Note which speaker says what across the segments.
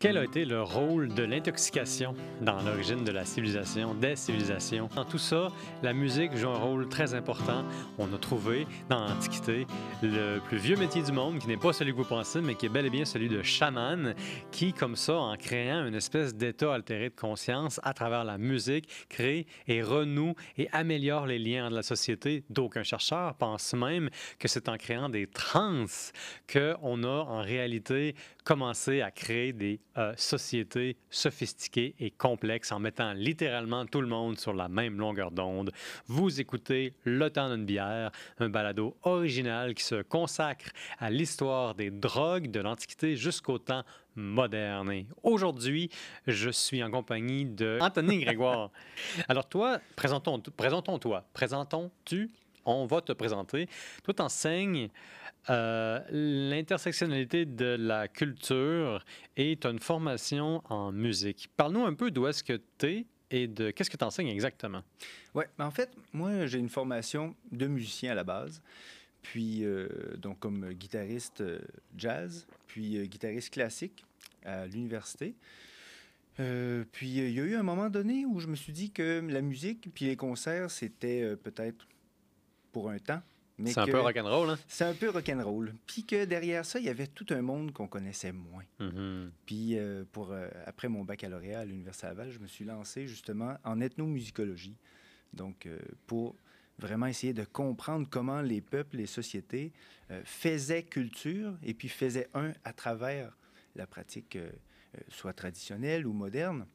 Speaker 1: Quel a été le rôle de l'intoxication dans l'origine de la civilisation, des civilisations? Dans tout ça, la musique joue un rôle très important. On a trouvé dans l'Antiquité le plus vieux métier du monde, qui n'est pas celui que vous pensez, mais qui est bel et bien celui de chaman, qui, comme ça, en créant une espèce d'état altéré de conscience à travers la musique, crée et renoue et améliore les liens de la société. D'aucuns chercheurs pensent même que c'est en créant des trans qu'on a en réalité commencé à créer des euh, société sophistiquée et complexe en mettant littéralement tout le monde sur la même longueur d'onde. Vous écoutez Le temps d'une bière, un balado original qui se consacre à l'histoire des drogues de l'Antiquité jusqu'au temps moderne. Aujourd'hui, je suis en compagnie de Anthony Grégoire. Alors toi, présentons, présentons-toi. Présentons-tu? On va te présenter. Toi, t'enseignes euh, l'intersectionnalité de la culture et tu as une formation en musique. Parle-nous un peu d'où est-ce que tu es et de qu'est-ce que tu enseignes exactement?
Speaker 2: Oui, ben, en fait, moi, j'ai une formation de musicien à la base, puis euh, donc comme guitariste euh, jazz, puis guitariste classique à l'université. puis il y a eu un moment donné où je me suis dit que la musique puis les concerts, c'était peut-être pour un temps
Speaker 1: c'est un peu rock'n'roll, hein?
Speaker 2: C'est un peu rock'n'roll. Puis que derrière ça, il y avait tout un monde qu'on connaissait moins.
Speaker 1: Mm-hmm.
Speaker 2: Puis euh, pour, euh, après mon baccalauréat à l'Université Laval, je me suis lancé justement en ethnomusicologie. Donc, euh, pour vraiment essayer de comprendre comment les peuples, les sociétés faisaient culture et puis faisaient un à travers la pratique, soit traditionnelle ou moderne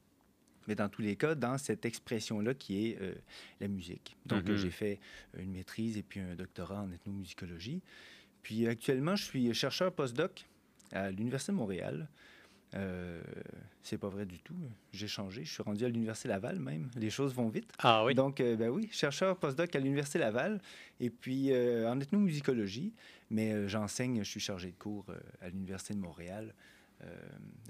Speaker 2: mais dans tous les cas, dans cette expression-là qui est euh, la musique. Donc,
Speaker 1: mm-hmm.
Speaker 2: j'ai fait une maîtrise et puis un doctorat en ethnomusicologie. Puis actuellement, je suis chercheur postdoc à l'Université de Montréal. Euh, c'est pas vrai du tout. J'ai changé. Je suis rendu à l'Université Laval même. Les choses vont vite.
Speaker 1: Ah oui?
Speaker 2: Donc, euh, ben oui, chercheur postdoc à l'Université Laval et puis euh, en ethnomusicologie. Mais j'enseigne, je suis chargé de cours à l'Université de Montréal.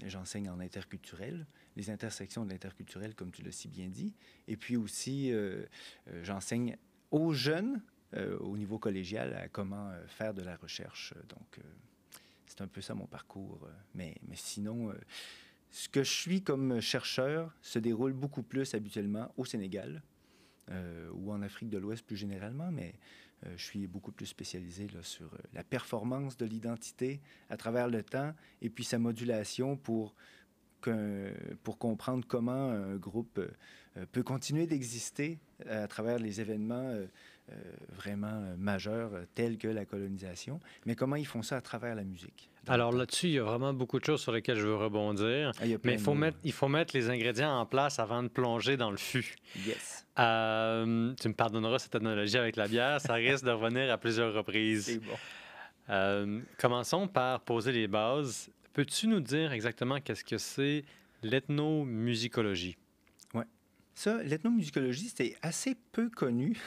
Speaker 2: J'enseigne en interculturel les intersections de l'interculturel, comme tu l'as si bien dit. Et puis aussi, euh, euh, j'enseigne aux jeunes, euh, au niveau collégial, comment faire de la recherche. Donc, c'est un peu ça mon parcours. mais, mais sinon, ce que je suis comme chercheur se déroule beaucoup plus habituellement au Sénégal ou en Afrique de l'Ouest plus généralement, mais je suis beaucoup plus spécialisé sur la performance de l'identité à travers le temps et puis sa modulation pour pour comprendre comment un groupe euh, peut continuer d'exister à travers les événements euh, euh, vraiment majeurs tels que la colonisation, mais comment ils font ça à travers la musique?
Speaker 1: Alors là-dessus, il y a vraiment beaucoup de choses sur lesquelles je veux rebondir, ah, mais il faut, mettre, il faut mettre les ingrédients en place avant de plonger dans le fût.
Speaker 2: Yes.
Speaker 1: tu me pardonneras cette analogie avec la bière, ça risque de revenir à plusieurs reprises.
Speaker 2: C'est bon.
Speaker 1: commençons par poser les bases. Peux-tu nous dire exactement qu'est-ce que c'est l'ethnomusicologie?
Speaker 2: Oui. Ça, l'ethnomusicologie, c'est assez peu connu.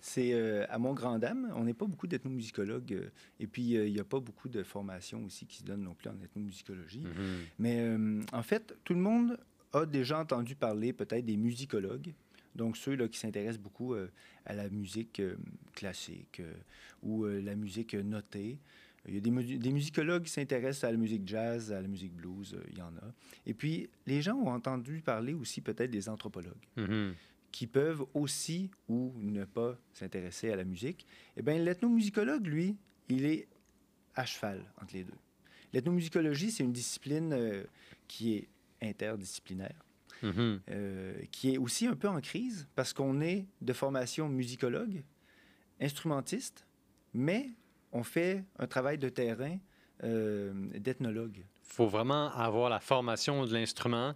Speaker 2: C'est euh, à mon grand dame. On n'est pas beaucoup d'ethnomusicologues. Euh, et puis, euh, il n'y a pas beaucoup de formations aussi qui se donnent non plus en ethnomusicologie.
Speaker 1: Mm-hmm.
Speaker 2: Mais en fait, tout le monde a déjà entendu parler peut-être des musicologues. Donc, ceux là, qui s'intéressent beaucoup à la musique classique ou la musique notée. Il y a des, musicologues qui s'intéressent à la musique jazz, à la musique blues, il y en a. Et puis, les gens ont entendu parler aussi peut-être des anthropologues
Speaker 1: mm-hmm.
Speaker 2: Qui peuvent aussi ou ne pas s'intéresser à la musique. Eh bien, l'ethnomusicologue, lui, il est à cheval entre les deux. L'ethnomusicologie, c'est une discipline euh, qui est interdisciplinaire,
Speaker 1: mm-hmm.
Speaker 2: euh, qui est aussi un peu en crise parce qu'on est de formation musicologue, instrumentiste, mais on fait un travail de terrain euh, d'ethnologue.
Speaker 1: Il faut vraiment avoir la formation de l'instrument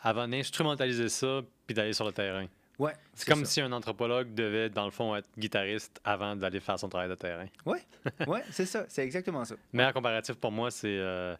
Speaker 1: avant d'instrumentaliser ça puis d'aller sur le terrain.
Speaker 2: Ouais,
Speaker 1: c'est comme si un anthropologue devait, dans le fond, être guitariste avant d'aller faire son travail de terrain.
Speaker 2: Oui, ouais, c'est ça, c'est exactement ça.
Speaker 1: Meilleur comparatif pour moi, c'est euh,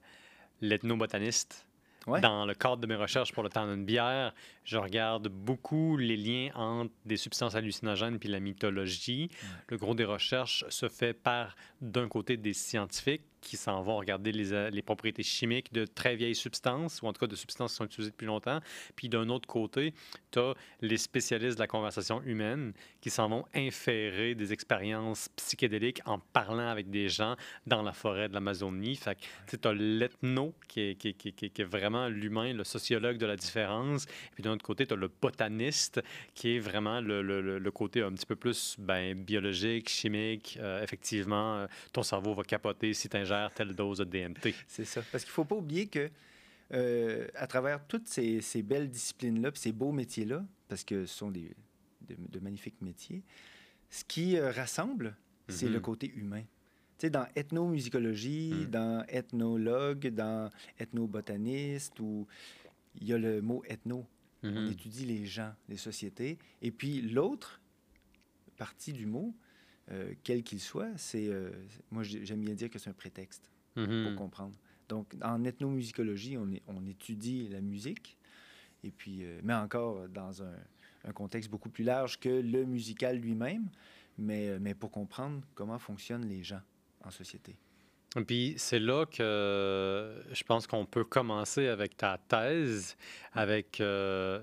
Speaker 1: l'ethnobotaniste dans le cadre de mes recherches pour le temps d'une bière, je regarde beaucoup les liens entre des substances hallucinogènes puis la mythologie. Le gros des recherches se fait par, d'un côté, des scientifiques qui s'en vont regarder les, les, propriétés chimiques de très vieilles substances, ou en tout cas de substances qui sont utilisées depuis longtemps. Puis d'un autre côté, tu as les spécialistes de la conversation humaine qui s'en vont inférer des expériences psychédéliques en parlant avec des gens dans la forêt de l'Amazonie. Fait que tu as l'ethno qui est, qui, qui, qui est, vraiment l'humain, le sociologue de la différence. Puis d'un autre côté, tu as le botaniste qui est vraiment le, le, le, côté un petit peu plus ben, biologique, chimique. Euh, effectivement, euh, ton cerveau va capoter si tu ingères telle dose de DMT.
Speaker 2: C'est ça. Parce qu'il ne faut pas oublier que euh, à travers toutes ces, ces belles disciplines-là, ces beaux métiers-là, parce que ce sont des, de, magnifiques métiers, ce qui rassemble, c'est le mhm. côté humain. Tu sais, dans ethnomusicologie, mhm. dans ethnologue, dans ethnobotaniste, où il y a le mot ethno. On mhm. étudie les gens, les sociétés. Et puis l'autre partie du mot, euh, quel qu'il soit, c'est, euh, moi j'aime bien dire que c'est un prétexte pour comprendre. Donc en ethnomusicologie, on, est, on étudie la musique, et puis, euh, mais encore dans un, un, contexte beaucoup plus large que le musical lui-même, mais, mais pour comprendre comment fonctionnent les gens en société.
Speaker 1: Puis c'est là que je pense qu'on peut commencer avec ta thèse, avec euh,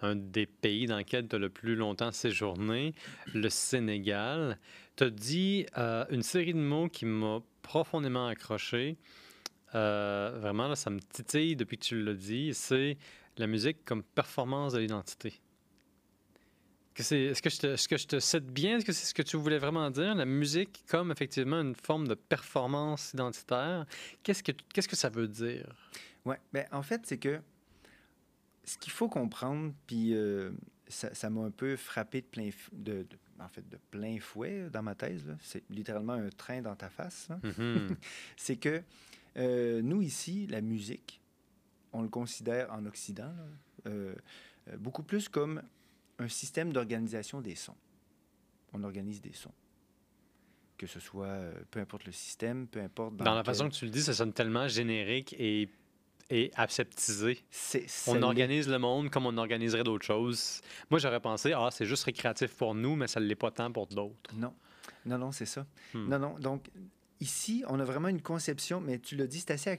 Speaker 1: un des pays dans lequel tu as le plus longtemps séjourné, le Sénégal. Tu as dit euh, une série de mots qui m'a profondément accroché. Euh, vraiment, ça me titille depuis que tu l'as dit. C'est la musique comme performance de l'identité. Est-ce que, je te, est que je te cite bien? Est-ce que c'est ce que tu voulais vraiment dire? La musique comme effectivement une forme de performance identitaire. Qu'est-ce que, qu'est-ce que ça veut dire?
Speaker 2: Oui, ben, en fait, c'est que ce qu'il faut comprendre, puis euh, ça, m'a un peu frappé de plein, de, en fait, de plein fouet dans ma thèse, c'est littéralement un train dans ta face, mm-hmm. c'est que euh, nous, ici, la musique, on le considère en Occident euh, beaucoup plus comme un système d'organisation des sons. On organise des sons. Que ce soit, euh, peu importe le système, peu importe...
Speaker 1: Dans, la façon que tu le dis, ça sonne tellement générique et, et aseptisé. on organise le monde comme on organiserait d'autres choses. Moi, j'aurais pensé, ah, c'est juste récréatif pour nous, mais ça ne l'est pas tant pour d'autres.
Speaker 2: Non. Non, non, c'est ça. Hmm. Non, non. Donc, ici, on a vraiment une conception, mais tu l'as dit, c'est assez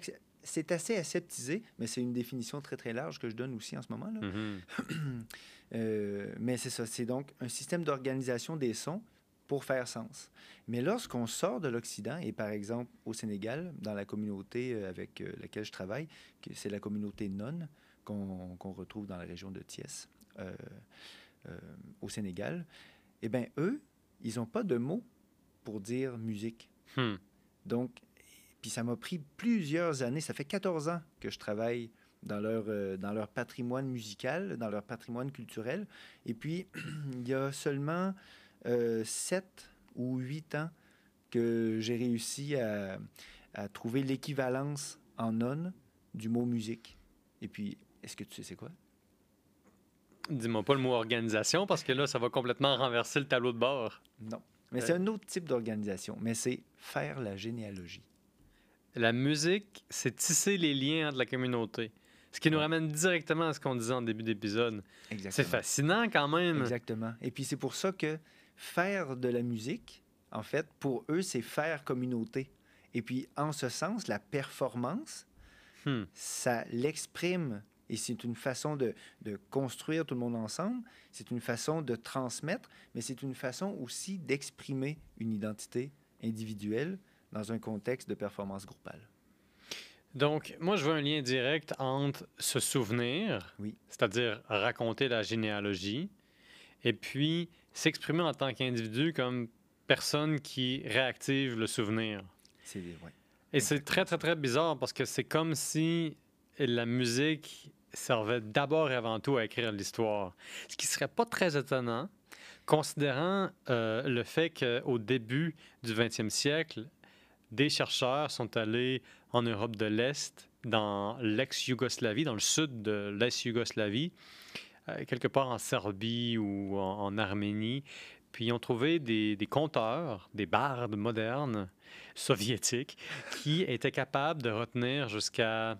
Speaker 2: c'est assez aseptisé, mais c'est une définition très, très large que je donne aussi en ce moment. Là. Mm-hmm. euh, mais c'est ça, c'est donc un système d'organisation des sons pour faire sens. Mais lorsqu'on sort de l'Occident, et par exemple au Sénégal, dans la communauté euh, avec euh, laquelle je travaille, c'est la communauté non qu'on retrouve dans la région de Thiès, euh, euh, au Sénégal, eh bien, eux, ils n'ont pas de mots pour dire musique. Hmm. Donc, puis ça m'a pris plusieurs années. Ça fait 14 ans que je travaille dans leur, euh, dans leur patrimoine musical, dans leur patrimoine culturel. Et puis, il y a seulement euh, 7 ou 8 ans que j'ai réussi à, à trouver l'équivalence en non du mot musique. Et puis, est-ce que tu sais c'est quoi?
Speaker 1: Dis-moi pas le mot organisation parce que là, ça va complètement renverser le tableau de bord.
Speaker 2: Non. Mais c'est un autre type d'organisation. Mais c'est faire la généalogie.
Speaker 1: La musique, c'est tisser les liens entre la communauté. Ce qui nous ramène directement à ce qu'on disait en début d'épisode. C'est fascinant quand même.
Speaker 2: Exactement. Et puis c'est pour ça que faire de la musique, en fait, pour eux, c'est faire communauté. Et puis en ce sens, la performance, hmm. ça l'exprime. Et c'est une façon de, de, construire tout le monde ensemble, c'est une façon de transmettre, mais c'est une façon aussi d'exprimer une identité individuelle dans un contexte de performance groupale.
Speaker 1: Donc, moi, je veux un lien direct entre se souvenir, oui. c'est-à-dire raconter la généalogie, et puis s'exprimer en tant qu'individu comme personne qui réactive le souvenir.
Speaker 2: C'est ouais.
Speaker 1: Et c'est très, très, très bizarre parce que c'est comme si la musique servait d'abord et avant tout à écrire l'histoire. Ce qui serait pas très étonnant, considérant euh, le fait qu'au début du 20e siècle, des chercheurs sont allés en Europe de l'Est, dans l'ex-Yougoslavie, dans le sud de l'ex-Yougoslavie, euh, quelque part en Serbie ou en, Arménie. Puis ils ont trouvé des, des conteurs, des bardes modernes soviétiques, qui étaient capables de retenir jusqu'à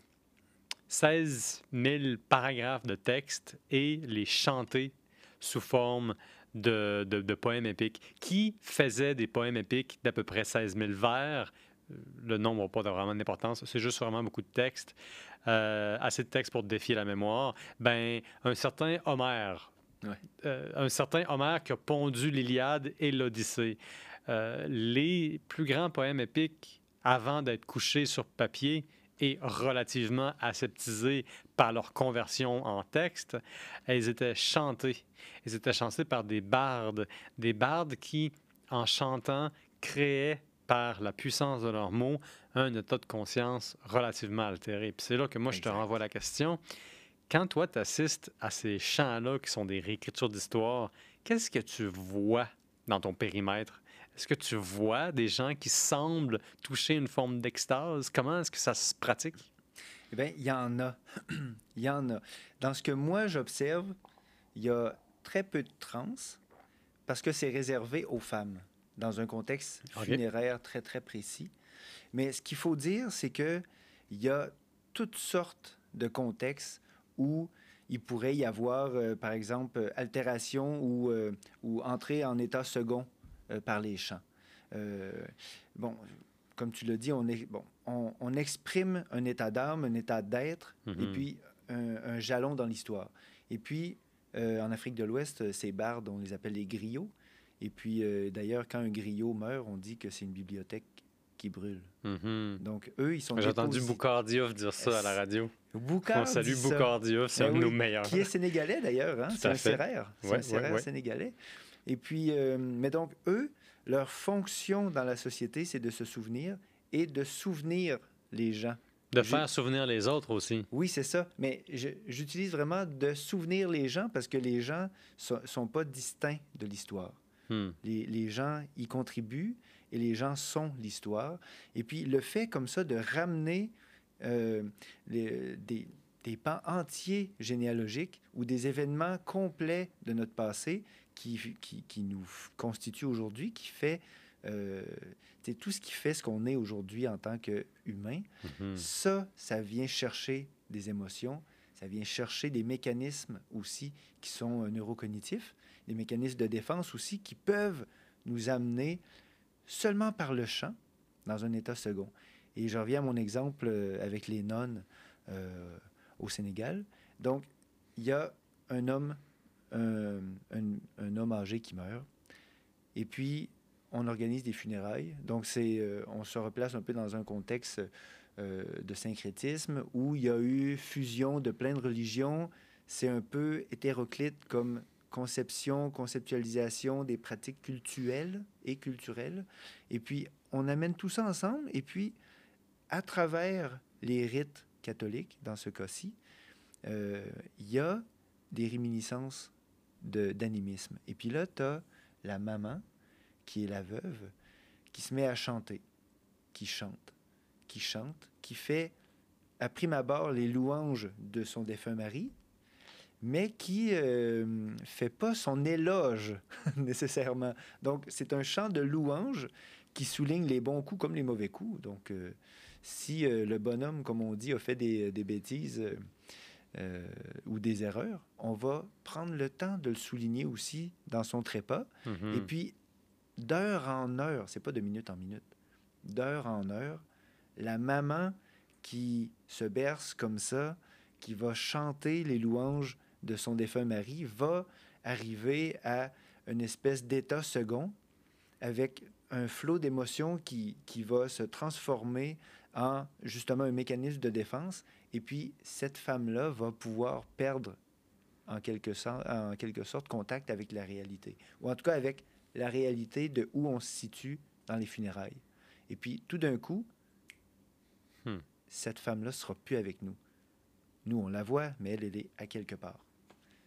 Speaker 1: 16 000 paragraphes de texte et les chanter sous forme de, de, poèmes épiques. Qui faisait des poèmes épiques d'à peu près 16 000 vers? Le nombre n'a pas vraiment d'importance, c'est juste vraiment beaucoup de texte, euh, assez de texte pour défier la mémoire, ben, un certain Homère, euh, un certain Homère qui a pondu l'Iliade et l'Odyssée. Euh, les plus grands poèmes épiques, avant d'être couchés sur papier, et relativement aseptisés par leur conversion en texte, elles étaient chantées. Elles étaient chantées par des bardes, des bardes qui, en chantant, créaient par la puissance de leurs mots un état de conscience relativement altéré. Puis c'est là que moi, je te renvoie la question. Quand toi, tu assistes à ces chants-là qui sont des réécritures d'histoire, qu'est-ce que tu vois dans ton périmètre? Est-ce que tu vois des gens qui semblent toucher une forme d'extase? Comment est-ce que ça se pratique?
Speaker 2: Eh bien, il y en a. il y en a. Dans ce que moi, j'observe, il y a très peu de trans parce que c'est réservé aux femmes dans un contexte funéraire très, très précis. Mais ce qu'il faut dire, c'est qu'il y a toutes sortes de contextes où il pourrait y avoir, euh, par exemple, altération ou, euh, ou entrée en état second euh, par les chants. bon, comme tu l'as dit, on, est, bon, on, exprime un état d'âme, un état d'être, et mm-hmm. puis un, jalon dans l'histoire. Et puis, en Afrique de l'Ouest, ces bardes, on les appelle les griots. Et puis, d'ailleurs, quand un griot meurt, on dit que c'est une bibliothèque qui brûle.
Speaker 1: Mm-hmm.
Speaker 2: Donc, eux, ils sont.
Speaker 1: J'ai entendu Boucardiouf dire ça à la radio.
Speaker 2: Boucard
Speaker 1: On salue Boucardiouf, c'est ben un de nos meilleurs.
Speaker 2: Qui est sénégalais d'ailleurs, hein? c'est un serrère. C'est un serrère sénégalais. Et puis, euh, mais donc, eux, leur fonction dans la société, c'est de se souvenir et de souvenir les gens.
Speaker 1: De faire souvenir les autres aussi.
Speaker 2: Oui, c'est ça. Mais j'utilise vraiment de souvenir les gens parce que les gens ne sont, pas distincts de l'histoire.
Speaker 1: Hmm.
Speaker 2: Les, les, gens y contribuent et les gens sont l'histoire. Et puis le fait comme ça de ramener euh, les, des, des, pans entiers généalogiques ou des événements complets de notre passé qui, qui, qui nous constituent aujourd'hui, qui fait euh, tout ce qui fait ce qu'on est aujourd'hui en tant qu'humain,
Speaker 1: mm-hmm.
Speaker 2: ça, ça vient chercher des émotions, ça vient chercher des mécanismes aussi qui sont euh, neurocognitifs, des mécanismes de défense aussi qui peuvent nous amener seulement par le chant dans un état second. Et je reviens à mon exemple euh, avec les nonnes au Sénégal. Donc, il y a un homme, un, un, homme âgé qui meurt, et puis on organise des funérailles. Donc, c'est, euh, on se replace un peu dans un contexte de syncrétisme où il y a eu fusion de plein de religions. C'est un peu hétéroclite comme conception, conceptualisation des pratiques culturelles et culturelles. Et puis, on amène tout ça ensemble. Et puis, à travers les rites catholiques, dans ce cas-ci, euh, il y a des réminiscences d'animisme. Et puis là, tu as la maman, qui est la veuve, qui se met à chanter, qui chante, qui chante, qui fait, à prime abord, les louanges de son défunt mari, mais qui ne euh, fait pas son éloge nécessairement. Donc, c'est un chant de louange qui souligne les bons coups comme les mauvais coups. Donc, euh, si euh, le bonhomme, comme on dit, a fait des, bêtises ou des erreurs, on va prendre le temps de le souligner aussi dans son trépas.
Speaker 1: Mm-hmm.
Speaker 2: Et puis, d'heure en heure, c'est pas de minute en minute, d'heure en heure, la maman qui se berce comme ça, qui va chanter les louanges de son défunt mari va arriver à une espèce d'état second avec un flot d'émotions qui, qui va se transformer en justement un mécanisme de défense. Et puis, cette femme-là va pouvoir perdre en quelque, sorte, en quelque sorte contact avec la réalité, ou en tout cas avec la réalité de où on se situe dans les funérailles. Et puis, tout d'un coup,
Speaker 1: hmm.
Speaker 2: cette femme-là sera plus avec nous. Nous, on la voit, mais elle, elle est à quelque part.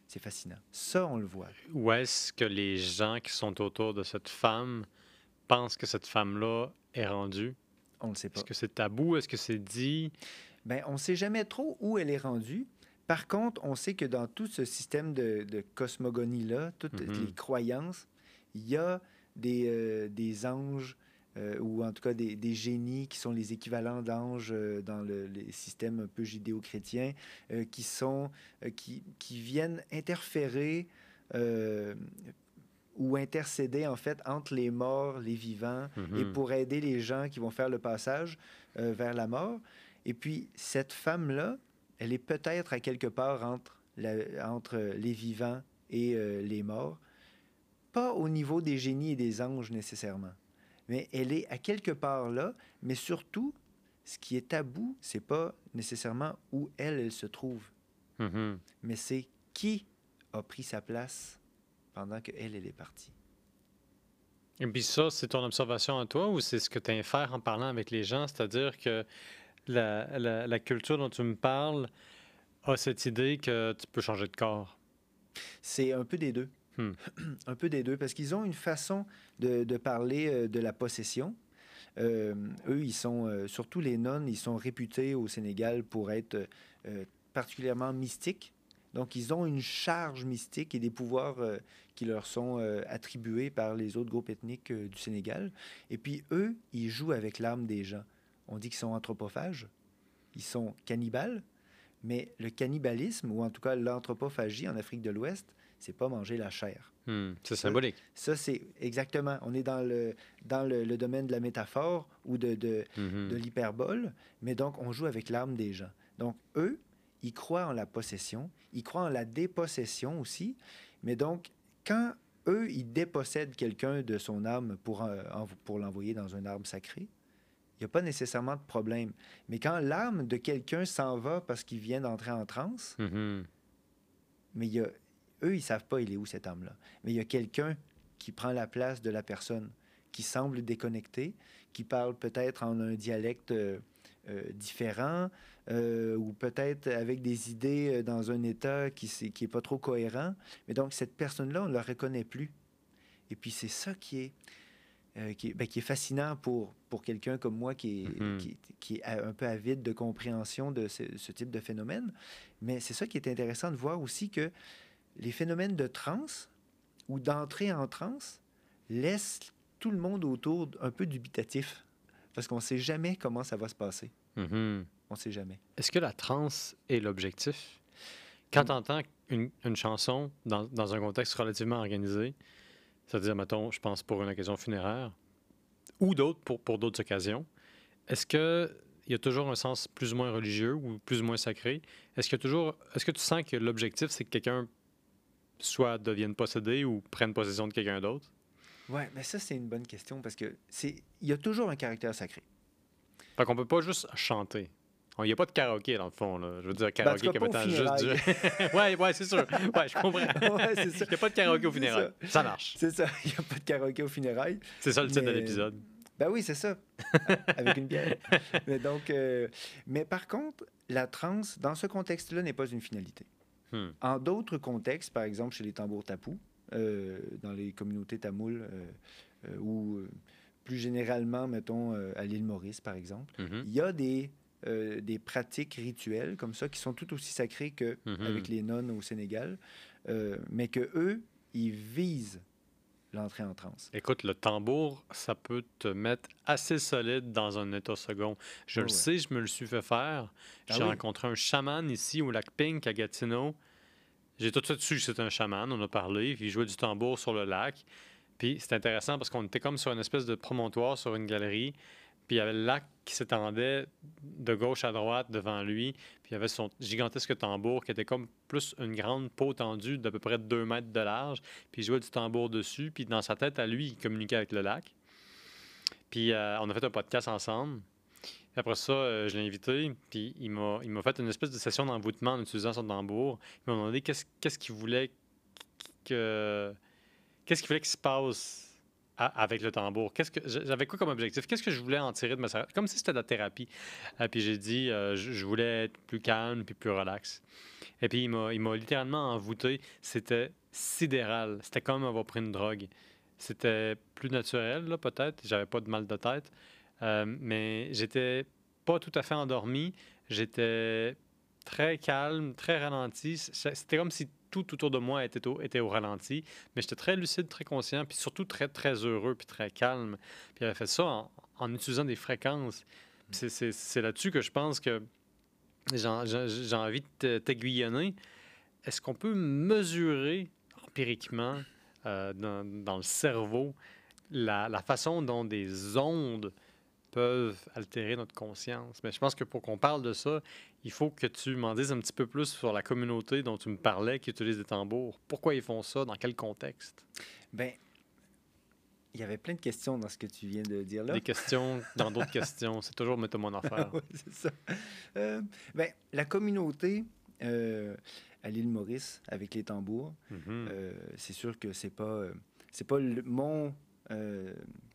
Speaker 2: C'est fascinant. Ça, on le voit.
Speaker 1: Où est-ce que les gens qui sont autour de cette femme pensent que cette femme-là est rendue?
Speaker 2: On ne sait pas.
Speaker 1: Est-ce que c'est tabou? Est-ce que c'est dit?
Speaker 2: Bien, on ne sait jamais trop où elle est rendue. Par contre, on sait que dans tout ce système de, cosmogonie-là, toutes
Speaker 1: Mhm.
Speaker 2: les croyances, il y a des, euh, des anges euh, ou en tout cas des, des génies qui sont les équivalents d'anges euh, dans le, les systèmes un peu judéo-chrétiens, euh, qui sont qui, qui viennent interférer ou intercéder en fait entre les morts, les vivants, et
Speaker 1: Mhm.
Speaker 2: pour aider les gens qui vont faire le passage vers la mort. Et puis cette femme-là, elle est peut-être à quelque part entre, la- entre les vivants et euh, les morts, pas au niveau des génies et des anges nécessairement, mais elle est à quelque part là, mais surtout, ce qui est tabou, c'est pas nécessairement où elle, elle se trouve,
Speaker 1: Mhm.
Speaker 2: mais c'est qui a pris sa place pendant que elle, elle est partie.
Speaker 1: Et puis ça, c'est ton observation à toi ou c'est ce que tu infères en parlant avec les gens? C'est-à-dire que la, la- la culture dont tu me parles a cette idée que tu peux changer de corps.
Speaker 2: C'est un peu des deux.
Speaker 1: Hmm.
Speaker 2: un peu des deux, parce qu'ils ont une façon de, de parler euh, de la possession. Euh, eux, ils sont, euh, surtout les nonnes, ils sont réputés au Sénégal pour être euh, particulièrement mystiques. Donc, ils ont une charge mystique et des pouvoirs euh, qui leur sont euh, attribués par les autres groupes ethniques euh, du Sénégal. Et puis, eux, ils jouent avec l'âme des gens. On dit qu'ils sont anthropophages, ils sont cannibales, mais le cannibalisme, ou en tout cas l'anthropophagie en Afrique de l'Ouest, c'est pas manger la chair.
Speaker 1: Hmm, C'est symbolique.
Speaker 2: Ça, c'est exactement. On est dans le, dans le, le domaine de la métaphore ou de, de,
Speaker 1: Mhm.
Speaker 2: de l'hyperbole, mais donc on joue avec l'âme des gens. Donc, eux, ils croient en la possession, ils croient en la dépossession aussi, mais donc, quand eux, ils dépossèdent quelqu'un de son âme pour, euh, en- pour l'envoyer dans un arbre sacré, il n'y a pas nécessairement de problème. Mais quand l'âme de quelqu'un s'en va parce qu'il vient d'entrer en transe,
Speaker 1: Mhm.
Speaker 2: mais il y a, eux, ils savent pas il est où cette âme-là. Mais il y a quelqu'un qui prend la place de la personne, qui semble déconnecté, qui parle peut-être en un dialecte euh, euh, différent, euh, ou peut-être avec des idées dans un état qui n'est qui est pas trop cohérent. Mais donc, cette personne-là, on ne la reconnaît plus. Et puis, c'est ça qui est, euh, qui est, ben, qui est fascinant pour, pour quelqu'un comme moi qui est,
Speaker 1: Mhm.
Speaker 2: qui, qui est un peu avide de compréhension de ce, ce type de phénomène. Mais c'est ça qui est intéressant de voir aussi que les phénomènes de transe ou d'entrée en transe laissent tout le monde autour un peu dubitatif. Parce qu'on ne sait jamais comment ça va se passer.
Speaker 1: Mhm.
Speaker 2: On ne sait jamais.
Speaker 1: Est-ce que la transe est l'objectif? Quand tu entends une, une chanson dans, dans un contexte relativement organisé, c'est-à-dire, mettons, je pense pour une occasion funéraire, ou d'autres pour, pour d'autres occasions, est-ce que il y a toujours un sens plus ou moins religieux ou plus ou moins sacré? Est-ce que toujours est-ce que tu sens que l'objectif, c'est que quelqu'un soit devienne possédé ou prenne possession de quelqu'un d'autre?
Speaker 2: Ouais, mais ça, c'est une bonne question parce que c'est il y a toujours un caractère sacré.
Speaker 1: Fait qu'on peut pas juste chanter. Il n'y a pas de karaoké, dans le fond. Là. Je veux dire,
Speaker 2: Ben,
Speaker 1: karaoké comme étant juste du... ouais, ouais, c'est sûr. Ouais, je comprends.
Speaker 2: Ouais, c'est ça.
Speaker 1: Il n'y a pas de karaoké au funérailles. Ça. marche.
Speaker 2: C'est ça, il n'y a pas de karaoké au funérailles.
Speaker 1: C'est ça le titre de l'épisode.
Speaker 2: Ben oui, c'est ça, avec une bière. mais donc, euh, mais par contre, la transe, dans ce contexte-là, n'est pas une finalité.
Speaker 1: Hmm.
Speaker 2: En d'autres contextes, par exemple chez les tambours tapous, euh, dans les communautés tamoules, euh, euh, ou euh, plus généralement, mettons, euh, à l'île Maurice, par exemple,
Speaker 1: Mhm.
Speaker 2: il y a des, euh, des pratiques rituelles comme ça qui sont tout aussi sacrées que
Speaker 1: Mhm.
Speaker 2: avec les nonnes au Sénégal, euh, mais que eux, ils visent l'entrée en transe.
Speaker 1: Écoute, le tambour, ça peut te mettre assez solide dans un état second. Je
Speaker 2: Ouais,
Speaker 1: le
Speaker 2: ouais.
Speaker 1: sais, je me le suis fait faire.
Speaker 2: Ah
Speaker 1: J'ai
Speaker 2: oui?
Speaker 1: rencontré un chaman ici au lac Pink à Gatineau. J'ai tout de suite su que c'était un chaman, on a parlé, puis il jouait du tambour sur le lac. Puis c'était intéressant parce qu'on était comme sur une espèce de promontoire sur une galerie, puis il y avait le lac qui s'étendait de gauche à droite devant lui, puis il y avait son gigantesque tambour qui était comme plus une grande peau tendue d'à peu près 2 mètres de large, puis il jouait du tambour dessus, puis dans sa tête à lui, il communiquait avec le lac. Puis euh, on a fait un podcast ensemble. Après ça, euh, je l'ai invité, puis il m'a, il m'a fait une espèce de session d'envoûtement en utilisant son tambour. Il m'a demandé qu'est-ce, qu'est-ce qu'il voulait que, qu'est-ce qu'il voulait qu'il se passe avec le tambour. Qu'est-ce que j'avais quoi comme objectif? Qu'est-ce que je voulais en tirer de ma séance Comme si c'était de la thérapie. Euh, puis j'ai dit, euh, je, voulais être plus calme puis plus relax. Et puis il m'a, littéralement envoûté. C'était sidéral. C'était comme avoir pris une drogue. C'était plus naturel, là, peut-être. J'avais pas de mal de tête. Euh, mais j'étais pas tout à fait endormi. J'étais très calme, très ralenti. C'était comme si tout autour de moi était au, était au ralenti. Mais j'étais très lucide, très conscient, puis surtout très, très heureux, puis très calme. Puis il avait fait ça en, en utilisant des fréquences. Puis c'est- là-dessus que je pense que j'ai envie de t'aiguillonner. Est-ce qu'on peut mesurer empiriquement euh, dans, dans le cerveau, la, la façon dont des ondes peuvent altérer notre conscience. Mais je pense que pour qu'on parle de ça, il faut que tu m'en dises un petit peu plus sur la communauté dont tu me parlais qui utilise des tambours. Pourquoi ils font ça? Dans quel contexte?
Speaker 2: Ben, il y avait plein de questions dans ce que tu viens de dire là.
Speaker 1: Des questions dans d'autres questions. C'est toujours mettre mon affaire.
Speaker 2: oui, c'est ça. Euh, ben, la communauté euh, à l'île Maurice avec les tambours,
Speaker 1: Mhm.
Speaker 2: euh, c'est sûr que c'est pas, euh, c'est pas le- mon,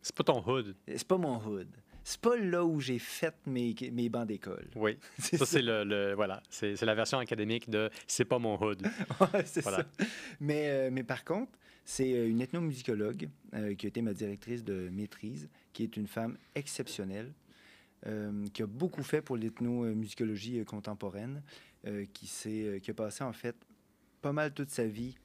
Speaker 1: C'est pas ton hood.
Speaker 2: c'est pas mon hood. C'est pas là où j'ai fait mes, mes bancs d'école.
Speaker 1: Oui.
Speaker 2: C'est
Speaker 1: Ça, c'est le, le- voilà. C'est c'est la version académique de c'est pas mon hood.
Speaker 2: Ouais, c'est
Speaker 1: Voilà.
Speaker 2: ça. Mais, euh, mais par contre, c'est euh, une ethnomusicologue euh, qui a été ma directrice de maîtrise, qui est une femme exceptionnelle, euh, qui a beaucoup fait pour l'ethnomusicologie contemporaine, qui, s'est, qui a passé en fait pas mal toute sa vie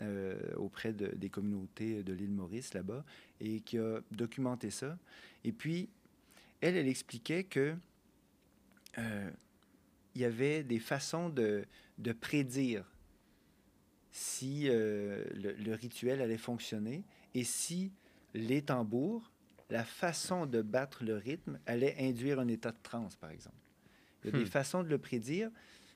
Speaker 2: euh, auprès de- des communautés de l'île Maurice là-bas et qui a documenté ça. Et puis, elle, elle expliquait que euh, il y avait des façons de, de prédire si euh, le, le rituel allait fonctionner et si les tambours, la façon de battre le rythme allait induire un état de transe, par exemple. Il y a des
Speaker 1: Hmm.
Speaker 2: façons de le prédire,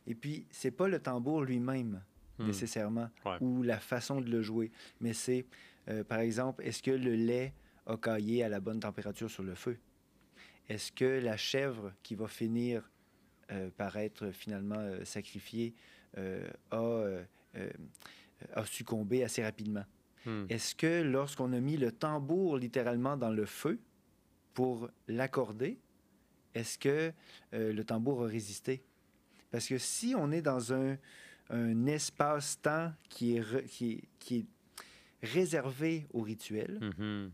Speaker 2: et puis c'est pas le tambour lui-même
Speaker 1: Hmm.
Speaker 2: nécessairement
Speaker 1: Ouais.
Speaker 2: ou la façon de le jouer, mais c'est, euh, par exemple, est-ce que le lait a caillé à la bonne température sur le feu? Est-ce que la chèvre qui va finir euh, par être finalement euh, sacrifiée euh, a, a succombé assez rapidement?
Speaker 1: Hmm.
Speaker 2: Est-ce que lorsqu'on a mis le tambour littéralement dans le feu pour l'accorder, est-ce que le tambour a résisté? Parce que si on est dans un, un espace-temps qui est, re- qui, est, qui est réservé au rituel,
Speaker 1: Mhm.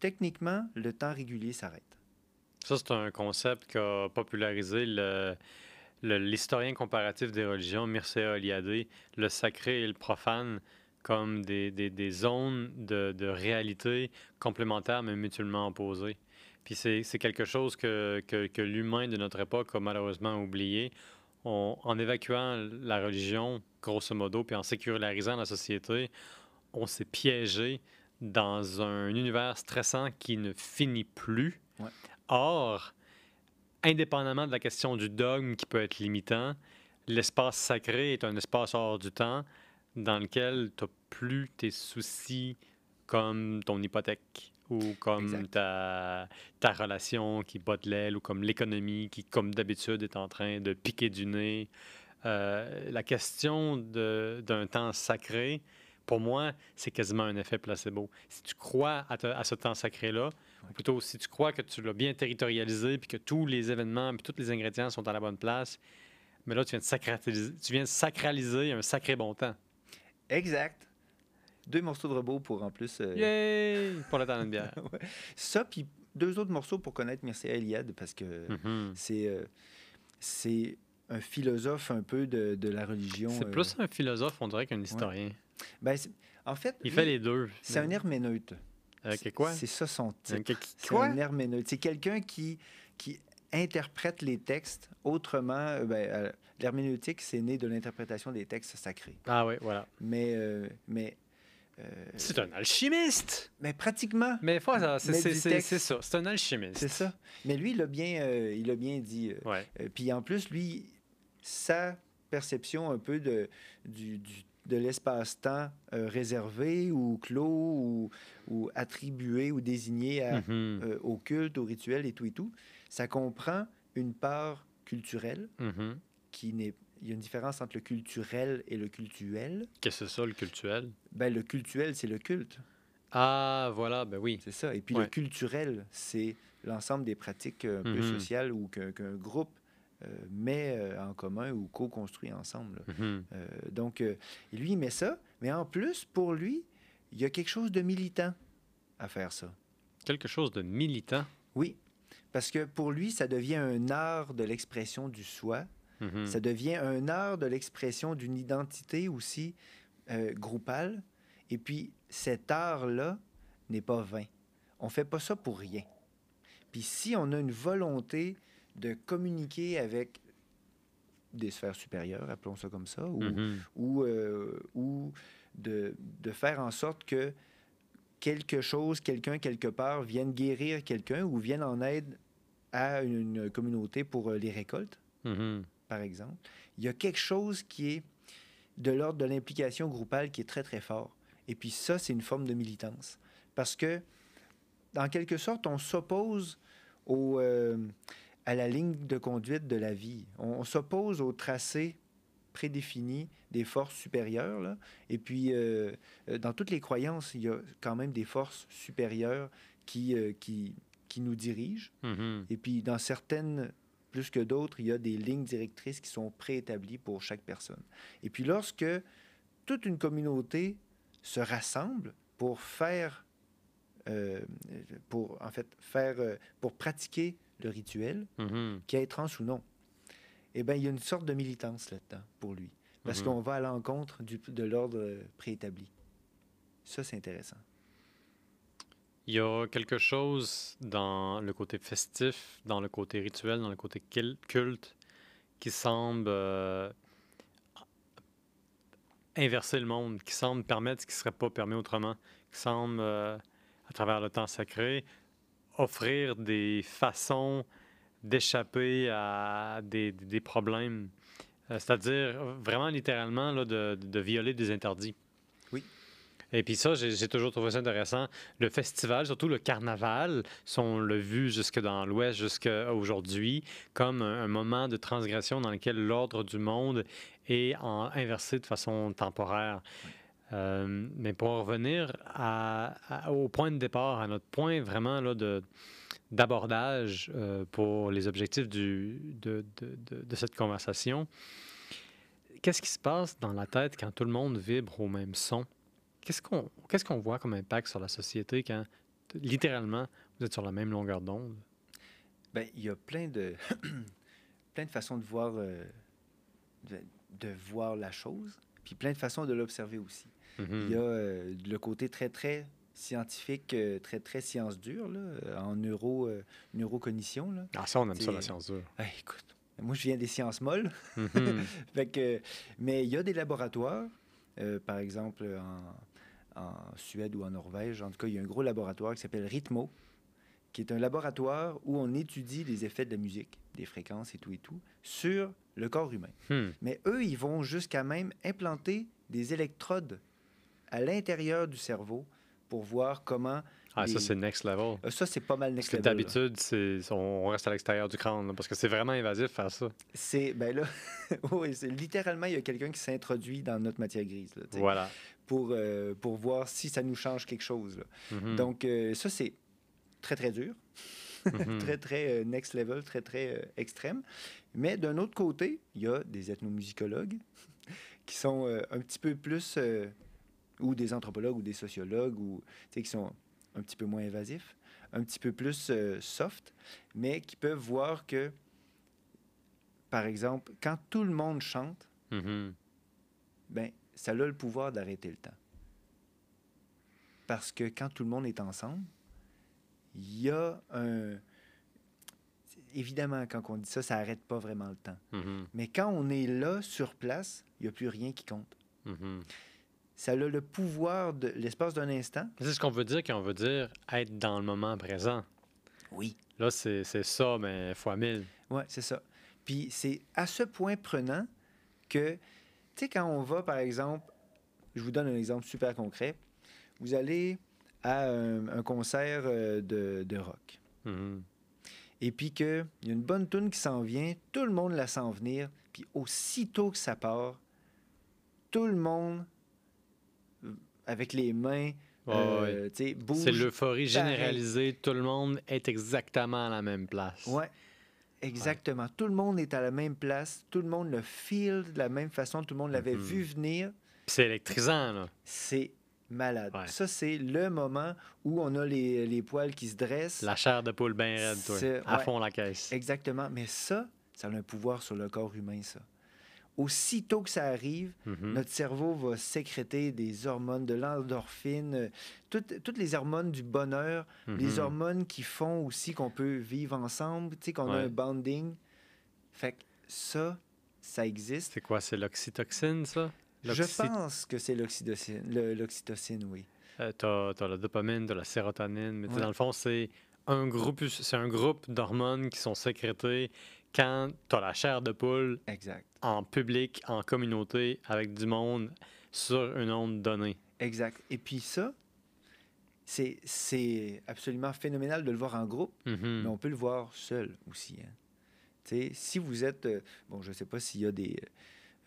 Speaker 2: techniquement, le temps régulier s'arrête.
Speaker 1: Ça, c'est un concept qu'a popularisé l'historien comparatif des religions, Mircea Eliade, le sacré et le profane, comme des, des- des zones de, de réalité complémentaires mais mutuellement opposées. Puis c'est quelque chose que, que- l'humain de notre époque a malheureusement oublié. En évacuant la religion, grosso modo, puis en sécularisant la société, on s'est piégé dans un univers stressant qui ne finit plus.
Speaker 2: Ouais.
Speaker 1: Or, indépendamment de la question du dogme qui peut être limitant, l'espace sacré est un espace hors du temps dans lequel tu n'as plus tes soucis comme ton hypothèque ou comme ta, ta relation qui bat de l'aile ou comme l'économie qui, comme d'habitude, est en train de piquer du nez. Euh, la question d'un temps sacré, pour moi, c'est quasiment un effet placebo. Si tu crois à, te- à ce temps sacré-là, plutôt si tu crois que tu l'as bien territorialisé, puis que tous les événements, puis tous les ingrédients sont à la bonne place, mais là, tu viens de sacraliser, tu viens de sacraliser un sacré bon temps.
Speaker 2: Exact. Deux morceaux de robot pour en plus. euh,
Speaker 1: Yay! Pour le temps bière.
Speaker 2: Ça, puis deux autres morceaux pour connaître Mircea Eliade, parce que
Speaker 1: Mhm.
Speaker 2: c'est euh, c'est un philosophe un peu de, de la religion.
Speaker 1: C'est
Speaker 2: euh,
Speaker 1: plus un philosophe, on dirait, qu'un historien.
Speaker 2: ben, en fait,
Speaker 1: Il fait les deux.
Speaker 2: c'est un herméneute.
Speaker 1: Avec quoi?
Speaker 2: C'est ça son titre.
Speaker 1: Un que-
Speaker 2: C'est un herméneute. C'est quelqu'un qui, qui interprète les textes autrement. euh, ben, euh, L'herméneutique, c'est né de l'interprétation des textes sacrés.
Speaker 1: Ah oui, voilà.
Speaker 2: Mais, euh, mais, euh,
Speaker 1: C'est un alchimiste!
Speaker 2: mais pratiquement,
Speaker 1: Mais c'est ça. C'est un alchimiste.
Speaker 2: c'est ça. Mais lui, il a bien, euh, il a bien dit. euh,
Speaker 1: Ouais.
Speaker 2: Euh, Puis en plus, lui, sa perception un peu de, du, du- de l'espace-temps euh, réservé ou clos ou, ou attribué ou désigné à,
Speaker 1: Mhm.
Speaker 2: euh, au culte, au rituel et tout et tout, ça comprend une part culturelle
Speaker 1: Mhm.
Speaker 2: qui n'est... Il y a une différence entre le culturel et le cultuel.
Speaker 1: Qu'est-ce que c'est ça, le cultuel?
Speaker 2: Ben, le cultuel, c'est le culte,
Speaker 1: Ah, voilà, ben oui.
Speaker 2: c'est ça. Et puis le culturel, c'est l'ensemble des pratiques euh, peu
Speaker 1: Mhm.
Speaker 2: sociales ou qu'un qu'un groupe met euh, en commun ou co-construit ensemble.
Speaker 1: Mhm.
Speaker 2: Euh, donc, euh, lui, il met ça, mais en plus, pour lui, il y a quelque chose de militant à faire ça.
Speaker 1: Quelque chose de militant?
Speaker 2: Oui, parce que pour lui, ça devient un art de l'expression du soi,
Speaker 1: Mhm.
Speaker 2: ça devient un art de l'expression d'une identité aussi euh, groupale, et puis cet art-là n'est pas vain. On fait pas ça pour rien. Puis si on a une volonté de communiquer avec des sphères supérieures, appelons ça comme ça, ou,
Speaker 1: Mhm.
Speaker 2: ou, euh, ou de, de faire en sorte que quelque chose, quelqu'un, quelque part, vienne guérir quelqu'un ou vienne en aide à une communauté pour euh, les récoltes,
Speaker 1: Mhm.
Speaker 2: par exemple. Il y a quelque chose qui est de l'ordre de l'implication groupale qui est très, très fort. Et puis ça, c'est une forme de militance. Parce que, en quelque sorte, on s'oppose au, euh, à la ligne de conduite de la vie. On, on s'oppose au tracé prédéfini des forces supérieures. là. Et puis, euh, euh, dans toutes les croyances, il y a quand même des forces supérieures qui, euh, qui, qui nous dirigent.
Speaker 1: Mhm.
Speaker 2: Et puis, dans certaines, plus que d'autres, il y a des lignes directrices qui sont préétablies pour chaque personne. Et puis, lorsque toute une communauté se rassemble pour faire, euh, pour, en fait, faire, pour pratiquer le rituel,
Speaker 1: Mhm.
Speaker 2: qu'il ait trans ou non, eh bien, il y a une sorte de militance là-dedans pour lui. Parce
Speaker 1: Mhm.
Speaker 2: qu'on va à l'encontre du- de l'ordre préétabli. Ça, c'est intéressant.
Speaker 1: Il y a quelque chose dans le côté festif, dans le côté rituel, dans le côté culte, qui semble euh, inverser le monde, qui semble permettre ce qui ne serait pas permis autrement, qui semble, euh, à travers le temps sacré, offrir des façons d'échapper à des, des problèmes. Euh, C'est-à-dire, vraiment littéralement, là, de, de violer des interdits.
Speaker 2: Oui.
Speaker 1: Et puis ça, j'ai toujours trouvé ça intéressant. Le festival, surtout le carnaval, si on l'a vu jusque dans l'Ouest, jusqu'à aujourd'hui, comme un, un moment de transgression dans lequel l'ordre du monde est en- inversé de façon temporaire. Euh, mais pour en revenir au point de départ, à notre point vraiment là, d'abordage euh, pour les objectifs de, cette conversation, qu'est-ce qui se passe dans la tête quand tout le monde vibre au même son? Qu'est-ce qu'on voit comme impact sur la société quand, littéralement, vous êtes sur la même longueur d'onde?
Speaker 2: Ben, il y a plein de, façons euh, de voir la chose, puis plein de façons de l'observer aussi.
Speaker 1: Mhm.
Speaker 2: Il y a euh, le côté très, très scientifique, euh, très, très science dure, là, euh, en neuro, neurocognition. Là.
Speaker 1: Ah, ça, on aime ça, la science dure.
Speaker 2: Ah, écoute, moi, je viens des sciences molles.
Speaker 1: Mhm.
Speaker 2: Fait que, mais il y a des laboratoires, euh, par exemple en, en Suède ou en Norvège. En tout cas, il y a un gros laboratoire qui s'appelle Rhythmo, qui est un laboratoire où on étudie les effets de la musique, des fréquences et tout et tout, sur le corps humain.
Speaker 1: Hmm.
Speaker 2: Mais eux, ils vont jusqu'à même implanter des électrodes à l'intérieur du cerveau pour voir comment.
Speaker 1: Ah, ça, c'est next level.
Speaker 2: Euh, Ça, c'est pas mal
Speaker 1: Parce
Speaker 2: next
Speaker 1: que
Speaker 2: level,
Speaker 1: d'habitude, on reste à l'extérieur du crâne, là, parce que c'est vraiment invasif faire ça.
Speaker 2: C'est, ben là, oui, littéralement, il y a quelqu'un qui s'introduit dans notre matière grise, là,
Speaker 1: Voilà.
Speaker 2: pour, euh, pour voir si ça nous change quelque chose. là.
Speaker 1: Mhm.
Speaker 2: Donc, euh, ça, c'est très, très dur,
Speaker 1: Mhm.
Speaker 2: très, très euh, next level, très, très extrême. Mais d'un autre côté, il y a des ethnomusicologues qui sont un petit peu plus, ou des anthropologues ou des sociologues, ou, qui sont un petit peu moins invasifs, un petit peu plus euh, soft, mais qui peuvent voir que, par exemple, quand tout le monde chante,
Speaker 1: Mhm.
Speaker 2: ben, ça a le pouvoir d'arrêter le temps. Parce que quand tout le monde est ensemble, il y a un... Évidemment, quand on dit ça, ça n'arrête pas vraiment le temps.
Speaker 1: Mhm.
Speaker 2: Mais quand on est là, sur place, il n'y a plus rien qui compte.
Speaker 1: Mhm.
Speaker 2: Ça a le pouvoir de l'espace d'un instant.
Speaker 1: C'est ce qu'on veut dire quand on veut dire être dans le moment présent.
Speaker 2: Oui.
Speaker 1: Là, c'est ça, mais fois mille.
Speaker 2: Oui, c'est ça. Puis c'est à ce point prenant que, tu sais, quand on va, par exemple, je vous donne un exemple super concret, vous allez à un, un concert euh, de, de rock.
Speaker 1: Mhm.
Speaker 2: Et puis qu'il y a une bonne tune qui s'en vient, tout le monde la sent venir, puis aussitôt que ça part, tout le monde, avec les mains, euh,
Speaker 1: ouais. C'est l'euphorie généralisée. Tout le monde est exactement à la même place.
Speaker 2: Ouais, exactement. Tout le monde est à la même place, tout le monde le feel de la même façon, tout le monde l'avait
Speaker 1: Mhm.
Speaker 2: vu venir.
Speaker 1: C'est électrisant, là.
Speaker 2: C'est malade. Ça, c'est le moment où on a les, les poils qui se dressent.
Speaker 1: La chair de poule bien raide, toi. À fond la caisse.
Speaker 2: Exactement. Mais ça, ça a un pouvoir sur le corps humain, ça. Aussitôt que ça arrive,
Speaker 1: Mhm.
Speaker 2: notre cerveau va sécréter des hormones, de l'endorphine, euh, toutes, toutes les hormones du bonheur, les
Speaker 1: Mhm.
Speaker 2: hormones qui font aussi qu'on peut vivre ensemble, tu sais, qu'on a un bonding. Fait que ça, ça existe.
Speaker 1: C'est quoi? C'est l'oxytoxine, ça?
Speaker 2: Je pense que c'est l'oxytocine, l'oxytocine, oui.
Speaker 1: euh, t'as as la dopamine, t'as la sérotonine, mais tu
Speaker 2: Ouais.
Speaker 1: dans le fond, c'est un groupe, c'est un groupe d'hormones qui sont sécrétées quand t'as la chair de poule
Speaker 2: Exact.
Speaker 1: en public, en communauté, avec du monde, sur une onde donnée.
Speaker 2: Exact. Et puis ça, c'est- c'est absolument phénoménal de le voir en groupe,
Speaker 1: Mhm.
Speaker 2: mais on peut le voir seul aussi. hein. Tu sais, si vous êtes, euh, bon, je ne sais pas s'il y a des,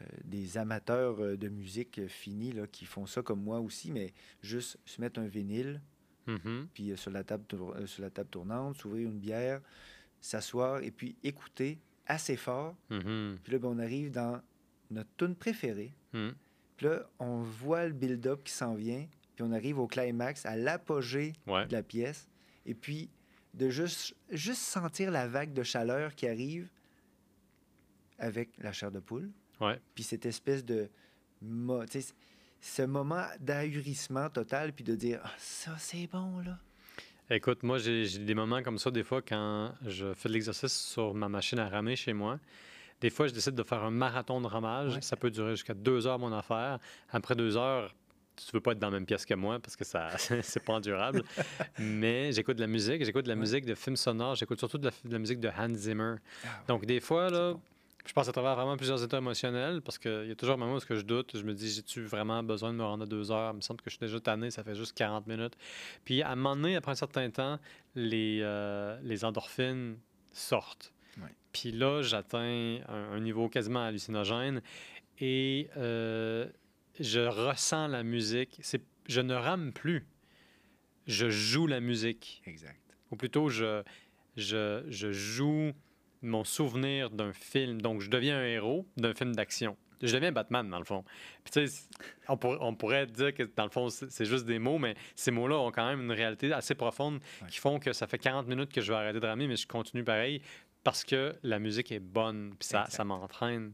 Speaker 2: euh, des amateurs euh, de musique finis là, qui font ça comme moi aussi, mais juste se mettre un vinyle,
Speaker 1: Mhm.
Speaker 2: puis sur, la table sur la table tournante, s'ouvrir une bière, s'asseoir et puis écouter assez fort.
Speaker 1: Mhm.
Speaker 2: Puis là, ben, on arrive dans notre tune préférée.
Speaker 1: Mhm.
Speaker 2: Puis là, on voit le build-up qui s'en vient, puis on arrive au climax, à l'apogée
Speaker 1: Ouais.
Speaker 2: de la pièce, et puis de juste, juste sentir la vague de chaleur qui arrive avec la chair de poule,
Speaker 1: Ouais.
Speaker 2: puis cette espèce de... mo- ce moment d'ahurissement total, puis de dire Ah, ça, c'est bon, là.
Speaker 1: Écoute, moi, j'ai des moments comme ça, des fois, quand je fais de l'exercice sur ma machine à ramer chez moi. Des fois, je décide de faire un marathon de ramage.
Speaker 2: Ouais.
Speaker 1: Ça peut durer jusqu'à deux heures, mon affaire. Après deux heures, tu veux pas être dans la même pièce que moi parce que ça c'est pas endurable. Mais j'écoute de la musique, j'écoute de la
Speaker 2: Ouais.
Speaker 1: musique de films sonores, j'écoute surtout de la, de la musique de Hans Zimmer.
Speaker 2: Ah,
Speaker 1: Donc, des fois, là,
Speaker 2: bon.
Speaker 1: Je passe à travers vraiment plusieurs états émotionnels parce qu'il y a toujours un moment où je doute. Je me dis, j'ai-tu vraiment besoin de me rendre à deux heures? Il me semble que je suis déjà tanné, ça fait juste 40 minutes. Puis, à un moment donné, après un certain temps, les, euh, les endorphines sortent.
Speaker 2: Ouais.
Speaker 1: Puis là, j'atteins un, un niveau quasiment hallucinogène et euh, je ressens la musique. C'est, je ne rame plus. Je joue la musique.
Speaker 2: Exact.
Speaker 1: Ou plutôt, je, je, je joue mon souvenir d'un film. Donc, je deviens un héros d'un film d'action. Je deviens Batman, dans le fond. Puis, tu sais, on, pour- on pourrait dire que, dans le fond, c'est juste des mots, mais ces mots-là ont quand même une réalité assez profonde
Speaker 2: Ouais.
Speaker 1: qui font que ça fait 40 minutes que je vais arrêter de ramer, mais je continue pareil parce que la musique est bonne, puis ça, ça m'entraîne.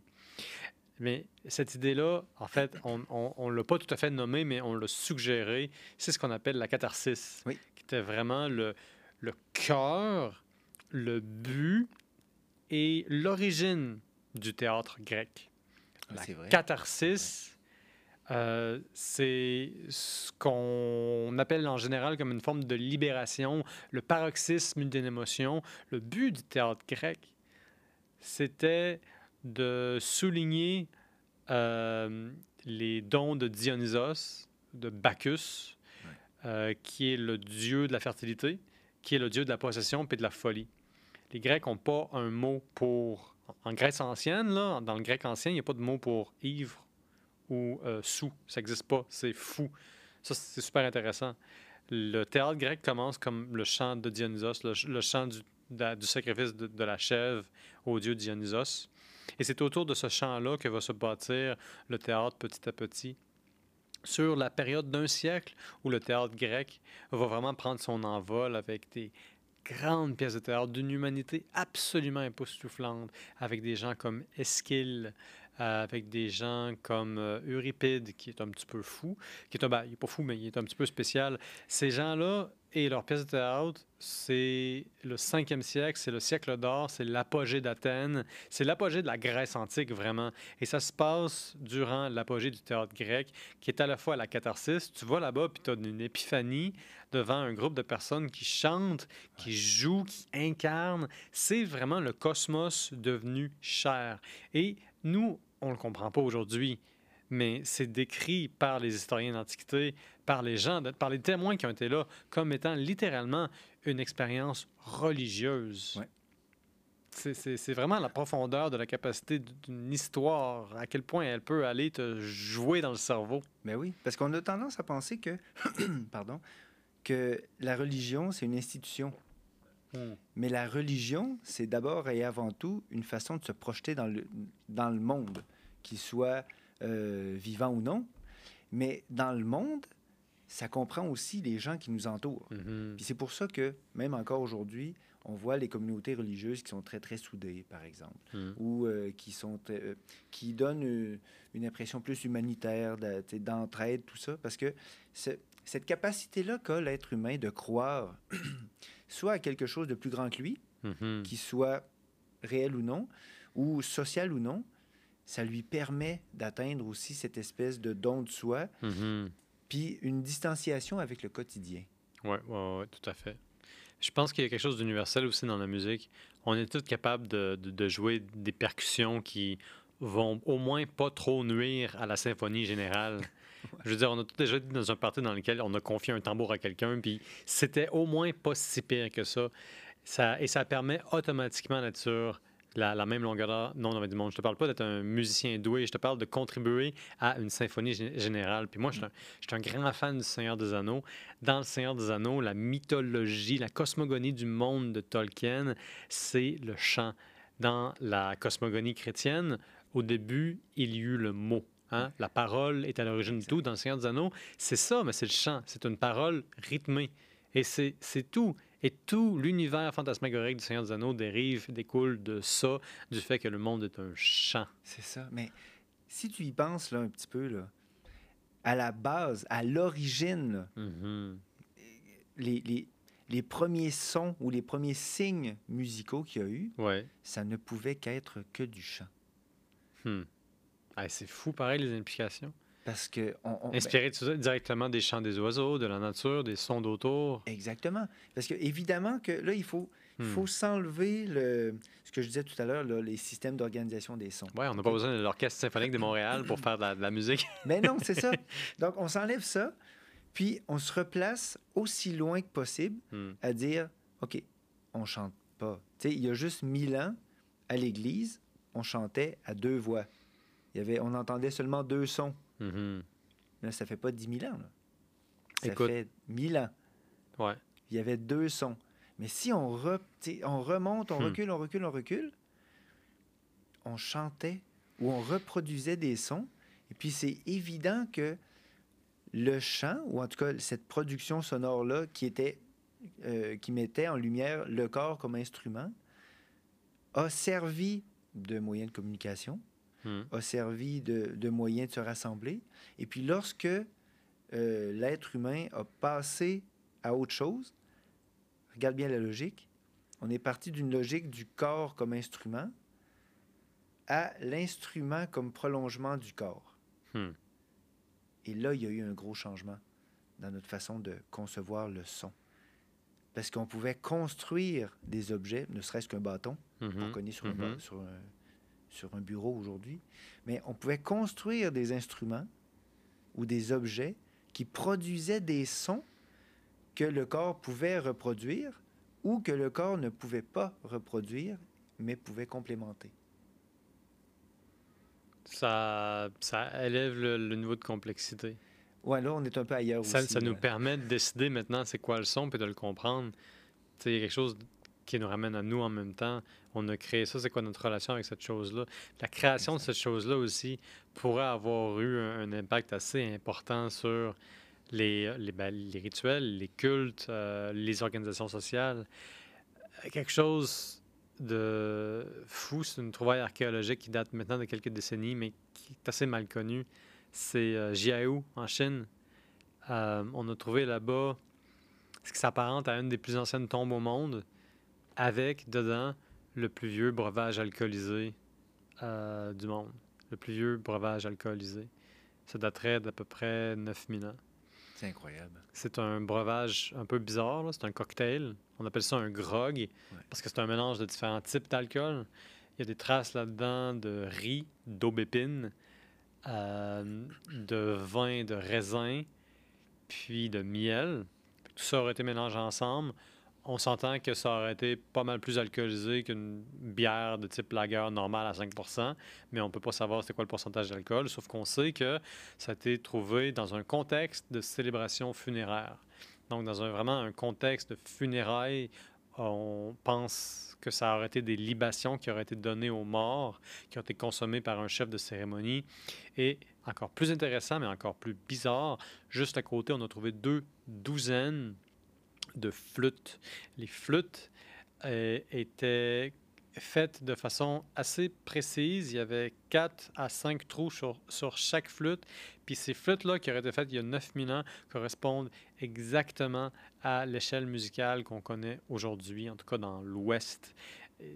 Speaker 1: Mais cette idée-là, en fait, on ne l'a pas tout à fait nommée, mais on l'a suggéré. C'est ce qu'on appelle la catharsis,
Speaker 2: Oui.
Speaker 1: qui était vraiment le, le cœur, le but et l'origine du théâtre grec.
Speaker 2: Ah,
Speaker 1: La
Speaker 2: vrai.
Speaker 1: catharsis, euh, c'est ce qu'on appelle en général comme une forme de libération, le paroxysme d'une émotion. Le but du théâtre grec, c'était de souligner euh, les dons de Dionysos, de Bacchus,
Speaker 2: Ouais.
Speaker 1: euh, qui est le dieu de la fertilité, qui est le dieu de la possession et de la folie. Les Grecs n'ont pas un mot pour... En Grèce ancienne, là, dans le grec ancien, il n'y a pas de mot pour ivre ou euh, sous. Ça n'existe pas. C'est fou. Ça, c'est super intéressant. Le théâtre grec commence comme le chant de Dionysos, le, ch- le chant du, sacrifice de la chèvre au dieu Dionysos. Et c'est autour de ce chant-là que va se bâtir le théâtre petit à petit. Sur la période d'un siècle où le théâtre grec va vraiment prendre son envol avec des grandes pièces de théâtre d'une humanité absolument époustouflante, avec des gens comme Eschyle, euh, avec des gens comme euh, Euripide, qui est un petit peu fou, qui est un, ben, il est pas fou, mais il est un petit peu spécial. Ces gens-là et leurs pièces de théâtre, c'est le 5e siècle, c'est le siècle d'or, c'est l'apogée d'Athènes, c'est l'apogée de la Grèce antique, vraiment. Et ça se passe durant l'apogée du théâtre grec, qui est à la fois la catharsis. Tu vas là-bas, puis tu as une épiphanie devant un groupe de personnes qui chantent, qui jouent, qui incarnent. C'est vraiment le cosmos devenu cher. Et nous, on ne le comprend pas aujourd'hui, mais c'est décrit par les historiens d'Antiquité, par les gens, par les témoins qui ont été là, comme étant littéralement une expérience religieuse.
Speaker 2: Ouais.
Speaker 1: C'est- vraiment la profondeur de la capacité d'une histoire, à quel point elle peut aller te jouer dans le cerveau.
Speaker 2: Ben oui, parce qu'on a tendance à penser que, pardon, que la religion, c'est une institution. Mais la religion, c'est d'abord et avant tout une façon de se projeter dans le, dans le monde, qu'il soit euh, vivant ou non. Mais dans le monde, ça comprend aussi les gens qui nous entourent.
Speaker 1: Mhm.
Speaker 2: Puis c'est pour ça que, même encore aujourd'hui, on voit les communautés religieuses qui sont très, très soudées, par exemple,
Speaker 1: Mhm.
Speaker 2: ou euh, qui, sont, euh, qui donnent une impression plus humanitaire, d'entraide, tout ça, parce que ce- cette capacité-là qu'a l'être humain de croire soit à quelque chose de plus grand que lui,
Speaker 1: Mhm.
Speaker 2: qui soit réel ou non, ou social ou non, ça lui permet d'atteindre aussi cette espèce de don de soi
Speaker 1: Mhm.
Speaker 2: puis une distanciation avec le quotidien.
Speaker 1: Oui, ouais, ouais, tout à fait. Je pense qu'il y a quelque chose d'universel aussi dans la musique. On est tous capables de, de, de jouer des percussions qui vont au moins pas trop nuire à la symphonie générale. Je veux dire, on a tous déjà été dans un party dans lequel on a confié un tambour à quelqu'un, puis c'était au moins pas si pire que ça. ça et ça permet automatiquement sur la, la même longueur d'onde du monde. Je te parle pas d'être un musicien doué, je te parle de contribuer à une symphonie gé- générale. Puis moi, je suis un, je suis un grand fan du Seigneur des Anneaux. Dans le Seigneur des Anneaux, la mythologie, la cosmogonie du monde de Tolkien, c'est le chant. Dans la cosmogonie chrétienne, au début, il y eut le mot. hein. La parole est à l'origine de tout. Dans le Seigneur des Anneaux, c'est ça, mais c'est le chant. C'est une parole rythmée. Et c'est tout. Et tout l'univers fantasmagorique du Seigneur des Anneaux dérive, découle de ça, du fait que le monde est un chant.
Speaker 2: C'est ça. Mais si tu y penses là, un petit peu, là, à la base, à l'origine,
Speaker 1: Mhm.
Speaker 2: les, les, les premiers sons ou les premiers signes musicaux qu'il y a eu,
Speaker 1: Ouais.
Speaker 2: ça ne pouvait qu'être que du chant.
Speaker 1: Hmm. Ah, c'est fou, pareil, les implications.
Speaker 2: Parce que... On, on- ben,
Speaker 1: Inspiré ça directement des chants des oiseaux, de la nature, des sons d'autour.
Speaker 2: exactement. Parce que évidemment que là, il faut, il
Speaker 1: Hmm.
Speaker 2: faut s'enlever le, ce que je disais tout à l'heure, les systèmes d'organisation des sons.
Speaker 1: Ouais, on n'a pas besoin de l'Orchestre symphonique de Montréal pour faire de la, de la musique.
Speaker 2: Mais non, c'est ça. Donc, on s'enlève ça, puis on se replace aussi loin que possible
Speaker 1: Hmm.
Speaker 2: à dire, OK, on chante pas. Tu sais, il y a juste mille ans, à l'église, on chantait à deux voix. Il y avait, on entendait seulement deux sons.
Speaker 1: Mhm.
Speaker 2: Là, ça fait pas dix mille ans. Là. Ça
Speaker 1: Écoute.
Speaker 2: fait mille ans.
Speaker 1: Ouais.
Speaker 2: Il y avait deux sons. Mais si on, re- on remonte, on
Speaker 1: Hmm.
Speaker 2: recule, on recule, on recule, on chantait ou on reproduisait des sons. Et puis c'est évident que le chant, ou en tout cas cette production sonore-là qui, était, euh, qui mettait en lumière le corps comme instrument, a servi de moyen de communication,
Speaker 1: Hmm.
Speaker 2: a servi de, de moyen de se rassembler. Et puis lorsque euh, l'être humain a passé à autre chose, regarde bien la logique, on est parti d'une logique du corps comme instrument à l'instrument comme prolongement du corps.
Speaker 1: Hmm.
Speaker 2: Et là, il y a eu un gros changement dans notre façon de concevoir le son. Parce qu'on pouvait construire des objets, ne serait-ce qu'un bâton, qu'on
Speaker 1: Mhm.
Speaker 2: connaît sur,
Speaker 1: Mhm.
Speaker 2: sur, un, sur un bureau aujourd'hui, mais on pouvait construire des instruments ou des objets qui produisaient des sons que le corps pouvait reproduire ou que le corps ne pouvait pas reproduire, mais pouvait complémenter.
Speaker 1: Ça, ça élève le, le niveau de complexité.
Speaker 2: Ouais, là, on est un peu ailleurs
Speaker 1: Ça,
Speaker 2: aussi.
Speaker 1: ça nous
Speaker 2: là.
Speaker 1: permet de décider maintenant c'est quoi le son puis de le comprendre. A quelque chose qui nous ramène à nous en même temps. On a créé ça, c'est quoi notre relation avec cette chose-là? La création de cette chose-là aussi pourrait avoir eu un, impact assez important sur les, les, ben, rituels, les cultes, euh, les organisations sociales. Quelque chose de fou, c'est une trouvaille archéologique qui date maintenant de quelques décennies, mais qui est assez mal connue. C'est euh, en Chine. Euh, on a trouvé là-bas ce qui s'apparente à une des plus anciennes tombes au monde, avec dedans le plus vieux breuvage alcoolisé euh, du monde. Le plus vieux breuvage alcoolisé. Ça daterait d'à peu près 9000 ans.
Speaker 2: C'est incroyable.
Speaker 1: C'est un breuvage un peu bizarre, c'est un cocktail. On appelle ça un grog parce que c'est un mélange de différents types d'alcool. Il y a des traces là-dedans de riz, d'aubépine, euh, de vin de raisin, puis de miel. Tout ça aurait été mélangé ensemble. On s'entend que ça aurait été pas mal plus alcoolisé qu'une bière de type lager normale à 5% mais on ne peut pas savoir c'était quoi le pourcentage d'alcool, sauf qu'on sait que ça a été trouvé dans un contexte de célébration funéraire. Donc, dans un, vraiment un contexte de funérailles, on pense que ça aurait été des libations qui auraient été données aux morts, qui ont été consommées par un chef de cérémonie. Et encore plus intéressant, mais encore plus bizarre, juste à côté, on a trouvé deux douzaines de flûtes. Les flûtes euh, étaient faites de façon assez précise. Il y avait 4 à 5 trous sur, sur chaque flûte. Puis ces flûtes-là, qui auraient été faites il y a 9000 ans, correspondent exactement à l'échelle musicale qu'on connaît aujourd'hui, en tout cas dans l'Ouest.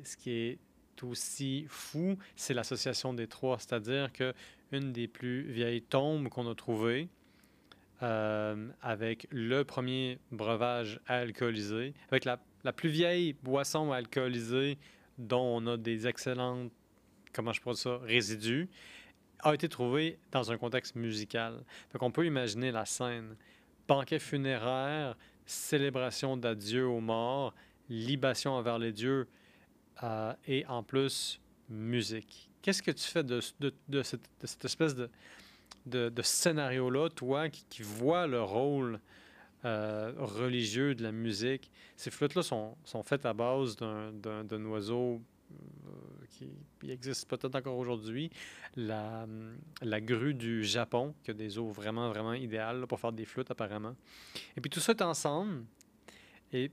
Speaker 1: Ce qui est aussi fou, c'est l'association des trois, c'est-à-dire que une des plus vieilles tombes qu'on a trouvées, euh, avec le premier breuvage alcoolisé, avec la, plus vieille boisson alcoolisée dont on a des excellentes, comment je pourrais ça, résidus, a été trouvé dans un contexte musical. Donc on peut imaginer la scène. Banquet funéraire, célébration d'adieu aux morts, libation envers les dieux euh, et en plus musique. Qu'est-ce que tu fais de cette, espèce de, de scénario-là, toi, qui, qui, vois le rôle euh, religieux de la musique? Ces flûtes-là sont, sont, faites à base d'un oiseau euh, qui existe peut-être encore aujourd'hui, la, la, grue du Japon, qui a des eaux vraiment, vraiment idéales pour faire des flûtes apparemment. Et puis tout ça est ensemble. Et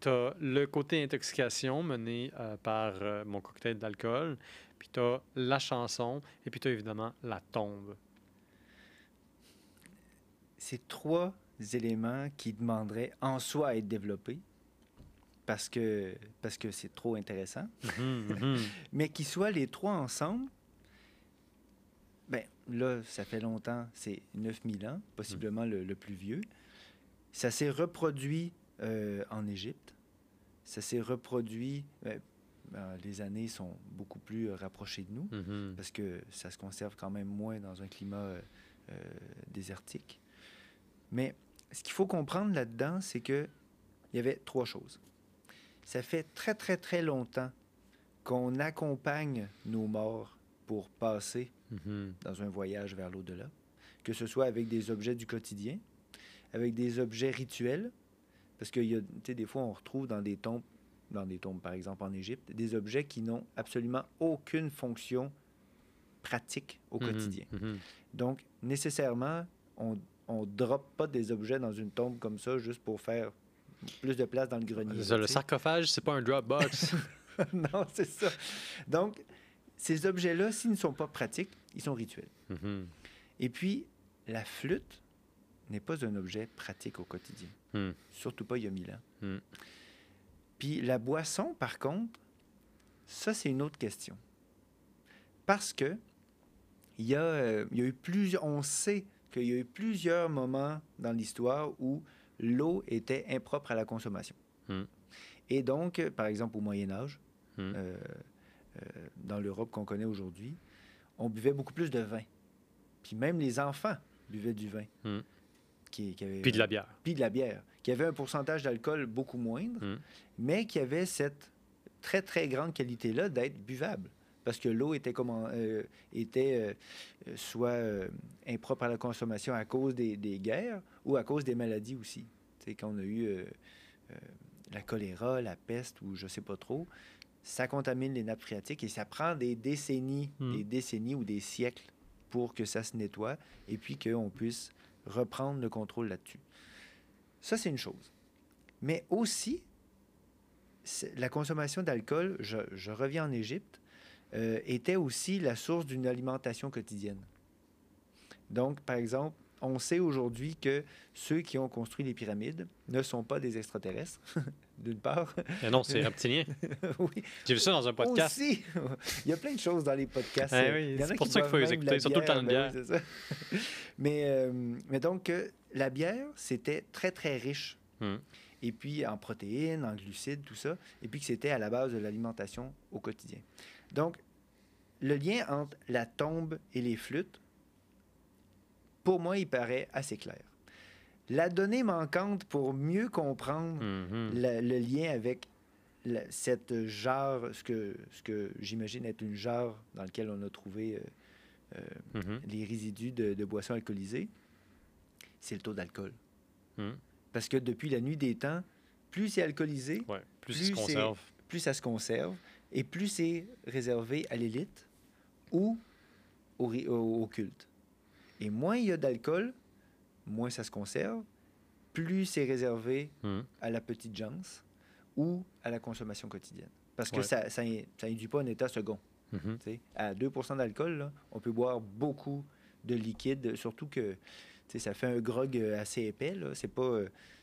Speaker 1: tu as le côté intoxication mené euh, par mon cocktail d'alcool, puis tu as la chanson, et puis tu as évidemment la tombe.
Speaker 2: C'est trois éléments qui demanderaient en soi à être développés parce que parce que c'est trop intéressant, mm -hmm. mais qu'ils soient les trois ensemble. Ben là, ça fait longtemps, c'est 9000 ans, possiblement le, le, plus vieux. Ça s'est reproduit euh, en Égypte. Ça s'est reproduit. Ben, ben, les années sont beaucoup plus rapprochées de nous -hmm. parce que ça se conserve quand même moins dans un climat euh, euh, désertique. Mais ce qu'il faut comprendre là-dedans, c'est que il y avait trois choses. Ça fait très, très, très longtemps qu'on accompagne nos morts pour passer mm -hmm. dans un voyage vers l'au-delà, que ce soit avec des objets du quotidien, avec des objets rituels, parce que y a, des fois, on retrouve dans des tombes, dans des tombes, par exemple en Égypte, des objets qui n'ont absolument aucune fonction pratique au mm -hmm. quotidien. Mm -hmm. Donc, nécessairement, on ne drop pas des objets dans une tombe comme ça juste pour faire plus de place dans le grenier.
Speaker 1: Ça, le sarcophage, c'est pas un Dropbox.
Speaker 2: non, c'est ça. Donc, ces objets-là, s'ils ne sont pas pratiques, ils sont rituels. Mm -hmm. Et puis, la flûte n'est pas un objet pratique au quotidien. Mm. Surtout pas il y a mille ans. Mm. Puis la boisson, par contre, ça, c'est une autre question. Parce que il y, a, euh, il y a eu plusieurs... On sait qu'il y a eu plusieurs moments dans l'histoire où l'eau était impropre à la consommation. Mm. Et donc, par exemple, au Moyen Âge, mm. euh, euh, dans l'Europe qu'on connaît aujourd'hui, on buvait beaucoup plus de vin. Puis même les enfants buvaient du vin.
Speaker 1: Mm.
Speaker 2: Qui, qui avait,
Speaker 1: puis de la bière.
Speaker 2: Puis de la bière, qui avait un pourcentage d'alcool beaucoup moindre, mais qui avait cette très, très grande qualité-là d'être buvable parce que l'eau était, comment, euh, était euh, soit euh, impropre à la consommation à cause des, des, guerres ou à cause des maladies aussi. sais, quand on a eu la choléra, la peste ou je sais pas trop, ça contamine les nappes phréatiques et ça prend des décennies, mmh. des décennies ou des siècles pour que ça se nettoie et puis qu'on puisse reprendre le contrôle là-dessus. Ça, c'est une chose. Mais aussi, la consommation d'alcool, je, je reviens en Égypte, euh, était aussi la source d'une alimentation quotidienne. Donc, par exemple, on sait aujourd'hui que ceux qui ont construit les pyramides ne sont pas des extraterrestres, d'une part.
Speaker 1: Mais non, c'est reptilien.
Speaker 2: oui.
Speaker 1: J'ai vu ça dans un podcast.
Speaker 2: Aussi. Il y a plein de choses dans les podcasts.
Speaker 1: Ah oui, c'est pour ça qu'il faut les écouter, surtout le temps de bière.
Speaker 2: Ben oui, mais, euh, mais donc, euh, la bière, c'était très, très riche.
Speaker 1: Hmm.
Speaker 2: Et puis en protéines, en glucides, tout ça. Et puis que c'était à la base de l'alimentation au quotidien. Donc, le lien entre la tombe et les flûtes, pour moi, il paraît assez clair. La donnée manquante pour mieux comprendre mm -hmm. le, le, lien avec la, cette jarre, ce que, ce que j'imagine être une jarre dans laquelle on a trouvé euh, euh, mm -hmm. les résidus de, de boissons alcoolisées, c'est le taux d'alcool.
Speaker 1: Mm.
Speaker 2: Parce que depuis la nuit des temps, plus c'est alcoolisé,
Speaker 1: ouais, plus, plus, se conserve.
Speaker 2: plus ça se conserve et plus c'est réservé à l'élite ou au, au, au, culte. Et moins il y a d'alcool, moins ça se conserve, plus c'est réservé
Speaker 1: mmh.
Speaker 2: à la petite gens ou à la consommation quotidienne. Parce que ouais. ça, ça, ça induit pas un état second.
Speaker 1: Mmh.
Speaker 2: À 2% d'alcool, on peut boire beaucoup de liquide, surtout que ça fait un grog assez épais. C'est pas,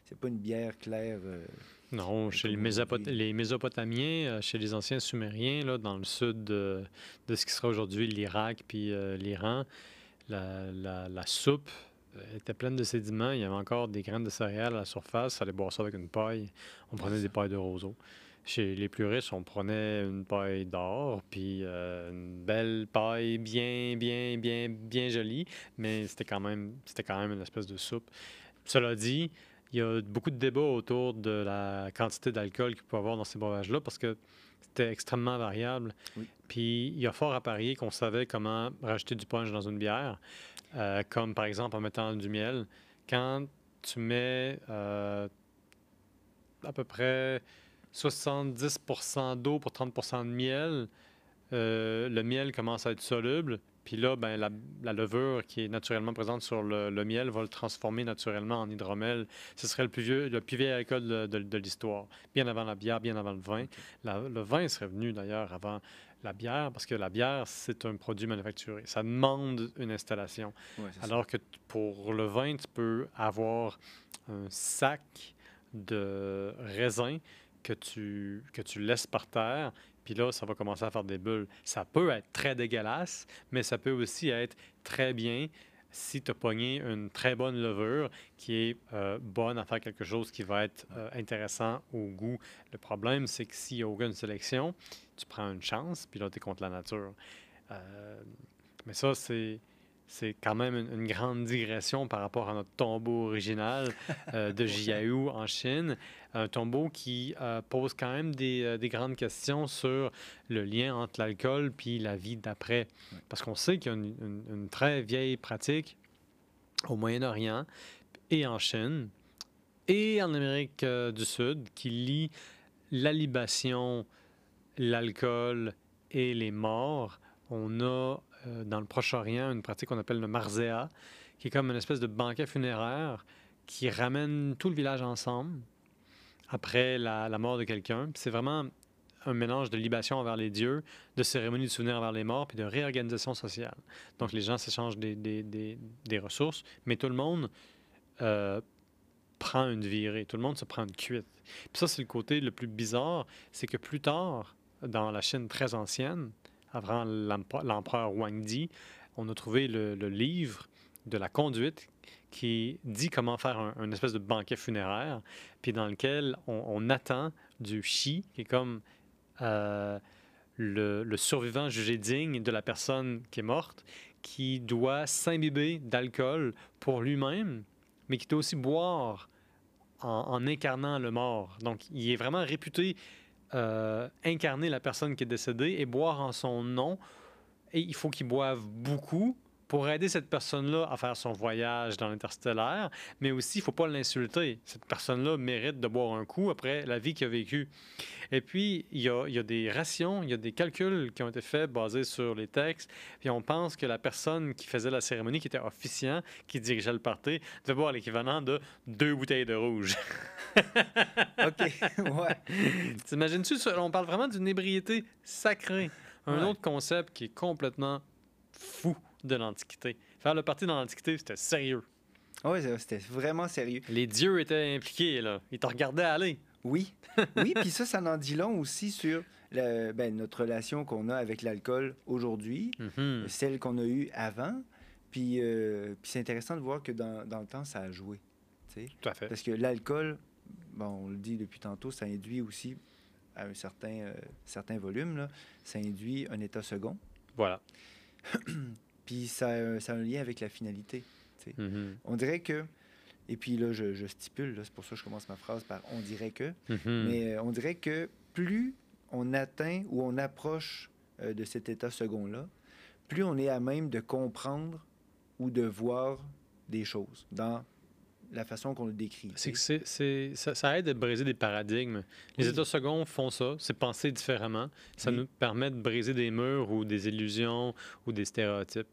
Speaker 2: c'est pas une bière claire. Euh,
Speaker 1: non, chez les, Mésopot les, Mésopotamiens, euh, chez les anciens Sumériens, là, dans le sud de, de ce qui sera aujourd'hui l'Irak puis euh, l'Iran, la, la, la, soupe était pleine de sédiments. Il y avait encore des graines de céréales à la surface. Il fallait boire ça avec une paille. On prenait des pailles de roseau. Chez les plus riches, on prenait une paille d'or, puis euh, une belle paille bien, bien, bien, bien jolie, mais c'était quand même, c'était quand même une espèce de soupe. Cela dit, il y a beaucoup de débats autour de la quantité d'alcool qu'il peut y avoir dans ces breuvages-là parce que c'était extrêmement variable. Puis il y a fort à parier qu'on savait comment rajouter du punch dans une bière, euh, comme par exemple en mettant du miel. Quand tu mets euh, à peu près 70% d'eau pour 30% de miel, euh, le miel commence à être soluble. Puis là, ben, la, levure qui est naturellement présente sur le, miel va le transformer naturellement en hydromel. Ce serait le plus vieux, le plus vieil alcool de, l'histoire. Bien avant la bière, bien avant le vin. le vin serait venu d'ailleurs avant la bière, parce que la bière, c'est un produit manufacturé. Ça demande une installation. Alors que pour le vin, tu peux avoir un sac de raisin que tu, que tu laisses par terre, puis là, ça va commencer à faire des bulles. Ça peut être très dégueulasse, mais ça peut aussi être très bien si tu as pogné une très bonne levure qui est euh, bonne à faire quelque chose qui va être euh, intéressant au goût. Le problème, c'est que s'il n'y a aucune sélection, tu prends une chance, puis là, tu es contre la nature. Euh, mais ça, c'est c'est quand même une, grande digression par rapport à notre tombeau original euh, de Jiaou en Chine. Un tombeau qui euh, pose quand même euh, des, grandes questions sur le lien entre l'alcool puis la vie d'après. Parce qu'on sait qu'il y a une, très vieille pratique au Moyen-Orient et en Chine et en Amérique du Sud qui lie la libation, l'alcool et les morts. On a euh, dans le Proche-Orient une pratique qu'on appelle le marzéa, qui est comme une espèce de banquet funéraire qui ramène tout le village ensemble après la, mort de quelqu'un. C'est vraiment un mélange de libation envers les dieux, de cérémonie de souvenir envers les morts, puis de réorganisation sociale. Donc les gens s'échangent des, ressources, mais tout le monde euh, prend une virée, tout le monde se prend une cuite. Puis ça, c'est le côté le plus bizarre, c'est que plus tard, dans la Chine très ancienne, avant l'empereur Wang Di, on a trouvé le, livre de la conduite qui dit comment faire un, espèce de banquet funéraire, puis dans lequel on, attend du chi, qui est comme euh, le, survivant jugé digne de la personne qui est morte, qui doit s'imbiber d'alcool pour lui-même, mais qui doit aussi boire en, en, incarnant le mort. Donc, il est vraiment réputé euh, incarner la personne qui est décédée et boire en son nom. Et il faut qu'il boive beaucoup pour aider cette personne-là à faire son voyage dans l'interstellaire, mais aussi, il ne faut pas l'insulter. Cette personne-là mérite de boire un coup après la vie qu'il a vécue. Et puis, il y, a, des rations, il y a des calculs qui ont été faits basés sur les textes, puis on pense que la personne qui faisait la cérémonie, qui était officiant, qui dirigeait le party, devait boire l'équivalent de deux bouteilles de rouge.
Speaker 2: OK, ouais.
Speaker 1: T'imagines-tu, on parle vraiment d'une ébriété sacrée. Un autre concept qui est complètement fou de l'Antiquité. Faire le parti dans l'Antiquité, c'était sérieux.
Speaker 2: Oui, c'était vraiment sérieux.
Speaker 1: Les dieux étaient impliqués, là. Ils te regardaient aller.
Speaker 2: Oui. Oui, puis ça, ça en dit long aussi sur ben, notre relation qu'on a avec l'alcool aujourd'hui, mm-hmm. celle qu'on a eue avant. Puis, euh, puis c'est intéressant de voir que dans, dans, le temps, ça a joué.
Speaker 1: Tout à fait.
Speaker 2: Parce que l'alcool, bon, on le dit depuis tantôt, ça induit aussi à un certain, euh, certain volume, là, ça induit un état second.
Speaker 1: Voilà.
Speaker 2: Puis ça, ça, a un lien avec la finalité.
Speaker 1: Mm-hmm.
Speaker 2: On dirait que, et puis là, je, stipule, c'est pour ça que je commence ma phrase par on dirait que,
Speaker 1: mm-hmm.
Speaker 2: mais euh, on dirait que plus on atteint ou on approche euh, de cet état second-là, plus on est à même de comprendre ou de voir des choses dans la façon qu'on le décrit.
Speaker 1: C'est que c'est, ça, aide à briser des paradigmes. Les états seconds font ça, c'est penser différemment. Ça nous permet de briser des murs ou des illusions ou des stéréotypes.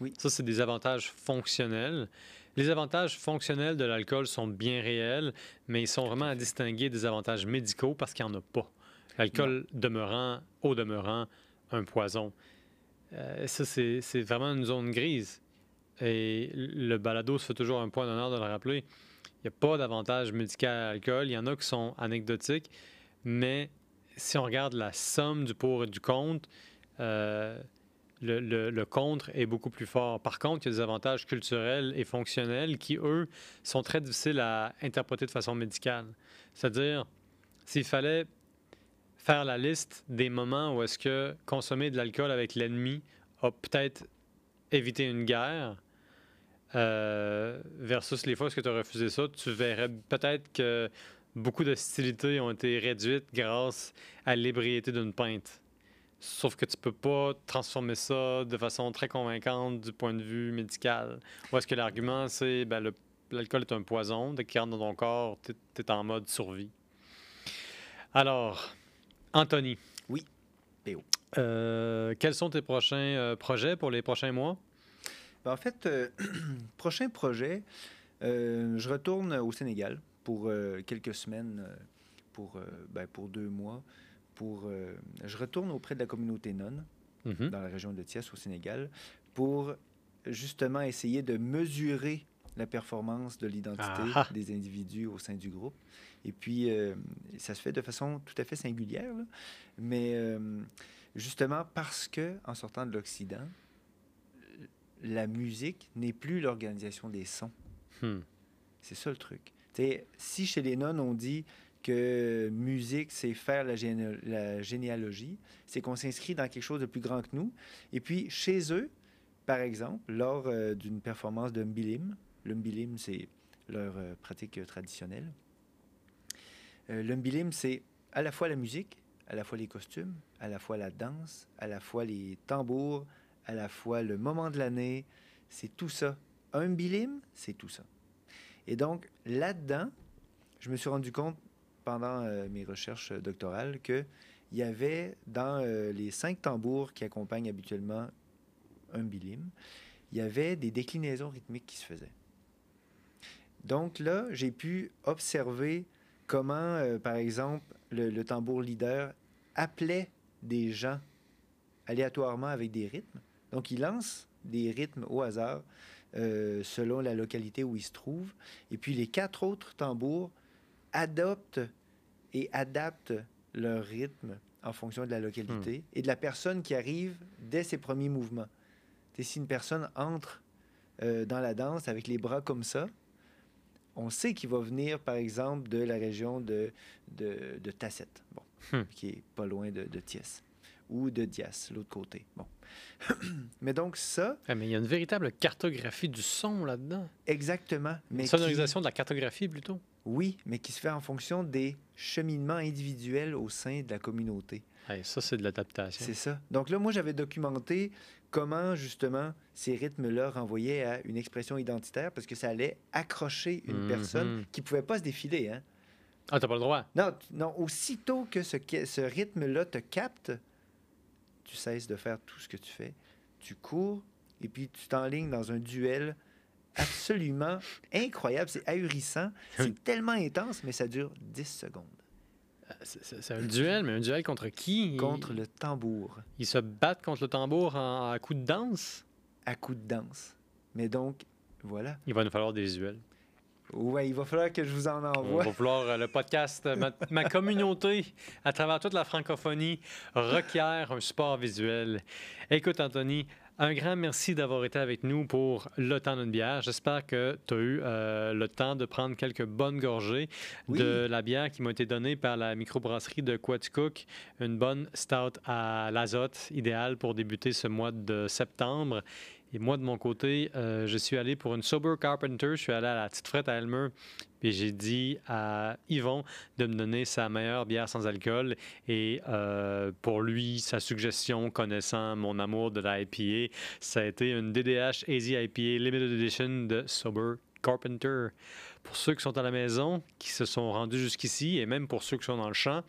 Speaker 2: Oui.
Speaker 1: Ça, c'est des avantages fonctionnels. Les avantages fonctionnels de l'alcool sont bien réels, mais ils sont vraiment à distinguer des avantages médicaux parce qu'il n'y en a pas. L'alcool demeurant, au demeurant, un poison. Euh, ça, c'est vraiment une zone grise. Et le balado se fait toujours un point d'honneur de le rappeler. Il n'y a pas d'avantage médical à l'alcool. Il y en a qui sont anecdotiques, mais si on regarde la somme du pour et du contre, euh, le, contre est beaucoup plus fort. Par contre, il y a des avantages culturels et fonctionnels qui, eux, sont très difficiles à interpréter de façon médicale. C'est-à-dire, s'il fallait faire la liste des moments où est-ce que consommer de l'alcool avec l'ennemi a peut-être évité une guerre, euh, versus les fois où tu as refusé ça, tu verrais peut-être que beaucoup d'hostilités ont été réduites grâce à l'ébriété d'une pinte. Sauf que tu peux pas transformer ça de façon très convaincante du point de vue médical. Ou est-ce que l'argument, c'est ben, le- l'alcool est un poison, dès qu'il rentre dans ton corps, tu es en mode survie. Alors, Anthony.
Speaker 2: Oui, PO.
Speaker 1: Euh, quels sont tes prochains euh, projets pour les prochains mois?
Speaker 2: Ben, en fait, euh, prochain projet, euh, je retourne au Sénégal pour quelques semaines, pour, ben, pour deux mois. Pour, euh, je retourne auprès de la communauté nonne
Speaker 1: Mhm.
Speaker 2: dans la région de Thiès au Sénégal pour justement essayer de mesurer la performance de l'identité
Speaker 1: Ah ah.
Speaker 2: des individus au sein du groupe. Et puis, euh, ça se fait de façon tout à fait singulière, là. mais euh, justement parce que en sortant de l'Occident, la musique n'est plus l'organisation des sons.
Speaker 1: Hmm.
Speaker 2: C'est ça le truc. T'sais, si chez les nonnes, on dit que musique, c'est faire la, géné- la généalogie, c'est qu'on s'inscrit dans quelque chose de plus grand que nous. Et puis, chez eux, par exemple, lors euh, d'une performance de Mbilim, le Mbilim, c'est leur euh, pratique traditionnelle. Euh, le Mbilim, c'est à la fois la musique, à la fois les costumes, à la fois la danse, à la fois les tambours, à la fois le moment de l'année. C'est tout ça. Un Mbilim, c'est tout ça. Et donc, là-dedans, je me suis rendu compte pendant euh, mes recherches euh, doctorales qu'il y avait dans euh, les cinq tambours qui accompagnent habituellement un bilim, il y avait des déclinaisons rythmiques qui se faisaient. Donc là, j'ai pu observer comment, par exemple, le, tambour leader appelait des gens aléatoirement avec des rythmes. Donc, il lance des rythmes au hasard selon la localité où il se trouve. Et puis, les quatre autres tambours adoptent et adaptent leur rythme en fonction de la localité et de la personne qui arrive dès ses premiers mouvements. Si une personne entre euh, dans la danse avec les bras comme ça, on sait qu'il va venir, par exemple, de la région de, de, de Tasset, bon,
Speaker 1: Hmm.
Speaker 2: qui est pas loin de, de Thiès, ou de Dias, l'autre côté. Bon. Mais donc ça,
Speaker 1: Ah, mais il y a une véritable cartographie du son là-dedans.
Speaker 2: exactement. Mais
Speaker 1: Une
Speaker 2: qui-
Speaker 1: sonorisation de la cartographie plutôt.
Speaker 2: oui, mais qui se fait en fonction des cheminements individuels au sein de la communauté.
Speaker 1: Hey, ça, c'est de l'adaptation.
Speaker 2: C'est ça. Donc là, moi, j'avais documenté comment, justement, ces rythmes-là renvoyaient à une expression identitaire parce que ça allait accrocher une
Speaker 1: Mhm.
Speaker 2: personne qui pouvait pas se défiler. Hein?
Speaker 1: Ah, t'as pas le droit.
Speaker 2: Non, non, aussitôt que ce, que- ce rythme-là te capte, tu cesses de faire tout ce que tu fais. Tu cours et puis tu t'enlignes dans un duel absolument incroyable. C'est ahurissant. C'est tellement intense, mais ça dure 10 secondes.
Speaker 1: Euh, C'est un duel, mais un duel contre qui?
Speaker 2: Contre le tambour,
Speaker 1: ils se battent contre le tambour en, à coups de danse?
Speaker 2: à coup de danse. Mais donc, voilà.
Speaker 1: Il va nous falloir des visuels.
Speaker 2: Ouais, il va falloir que je vous en envoie.
Speaker 1: va vouloir euh, le podcast, euh, ma, ma communauté à travers toute la francophonie requiert un support visuel. Écoute, Anthony, un grand merci d'avoir été avec nous pour le temps d'une bière. J'espère que tu as eu euh, le temps de prendre quelques bonnes gorgées
Speaker 2: Oui.
Speaker 1: de la bière qui m'a été donnée par la microbrasserie de Quaticook. Une bonne stout à l'azote, idéale pour débuter ce mois de septembre. Et moi, de mon côté, euh, je suis allé pour une Sober Carpenter. Je suis allé à la Petite Frette à Elmer. Puis j'ai dit à Yvon de me donner sa meilleure bière sans alcool. Et euh, pour lui, sa suggestion, connaissant mon amour de la IPA, ça a été une DDH Easy IPA Limited Edition de Sober Carpenter. Pour ceux qui sont à la maison, qui se sont rendus jusqu'ici, et même pour ceux qui sont dans le champ,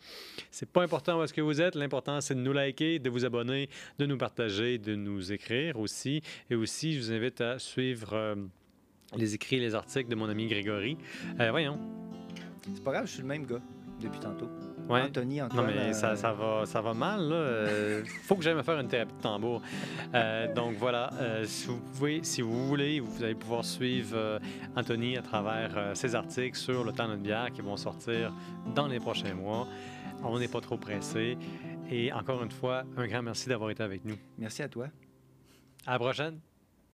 Speaker 1: c'est pas important où est-ce que vous êtes. L'important, c'est de nous liker, de vous abonner, de nous partager, de nous écrire aussi. Et aussi, je vous invite à suivre euh, les écrits et les articles de mon ami Grégory. Euh, voyons.
Speaker 2: C'est pas grave, je suis le même gars depuis tantôt.
Speaker 1: Ouais.
Speaker 2: Anthony,
Speaker 1: Non, mais
Speaker 2: euh,
Speaker 1: ça, ça va, ça va mal, là. Euh, faut que j'aille me faire une thérapie de tambour. Euh, donc voilà, euh, si vous pouvez, si vous voulez, vous allez pouvoir suivre Anthony à travers ses articles sur le temps d'une bière qui vont sortir dans les prochains mois. On n'est pas trop pressé. Et encore une fois, un grand merci d'avoir été avec nous.
Speaker 2: Merci à toi.
Speaker 1: À la prochaine.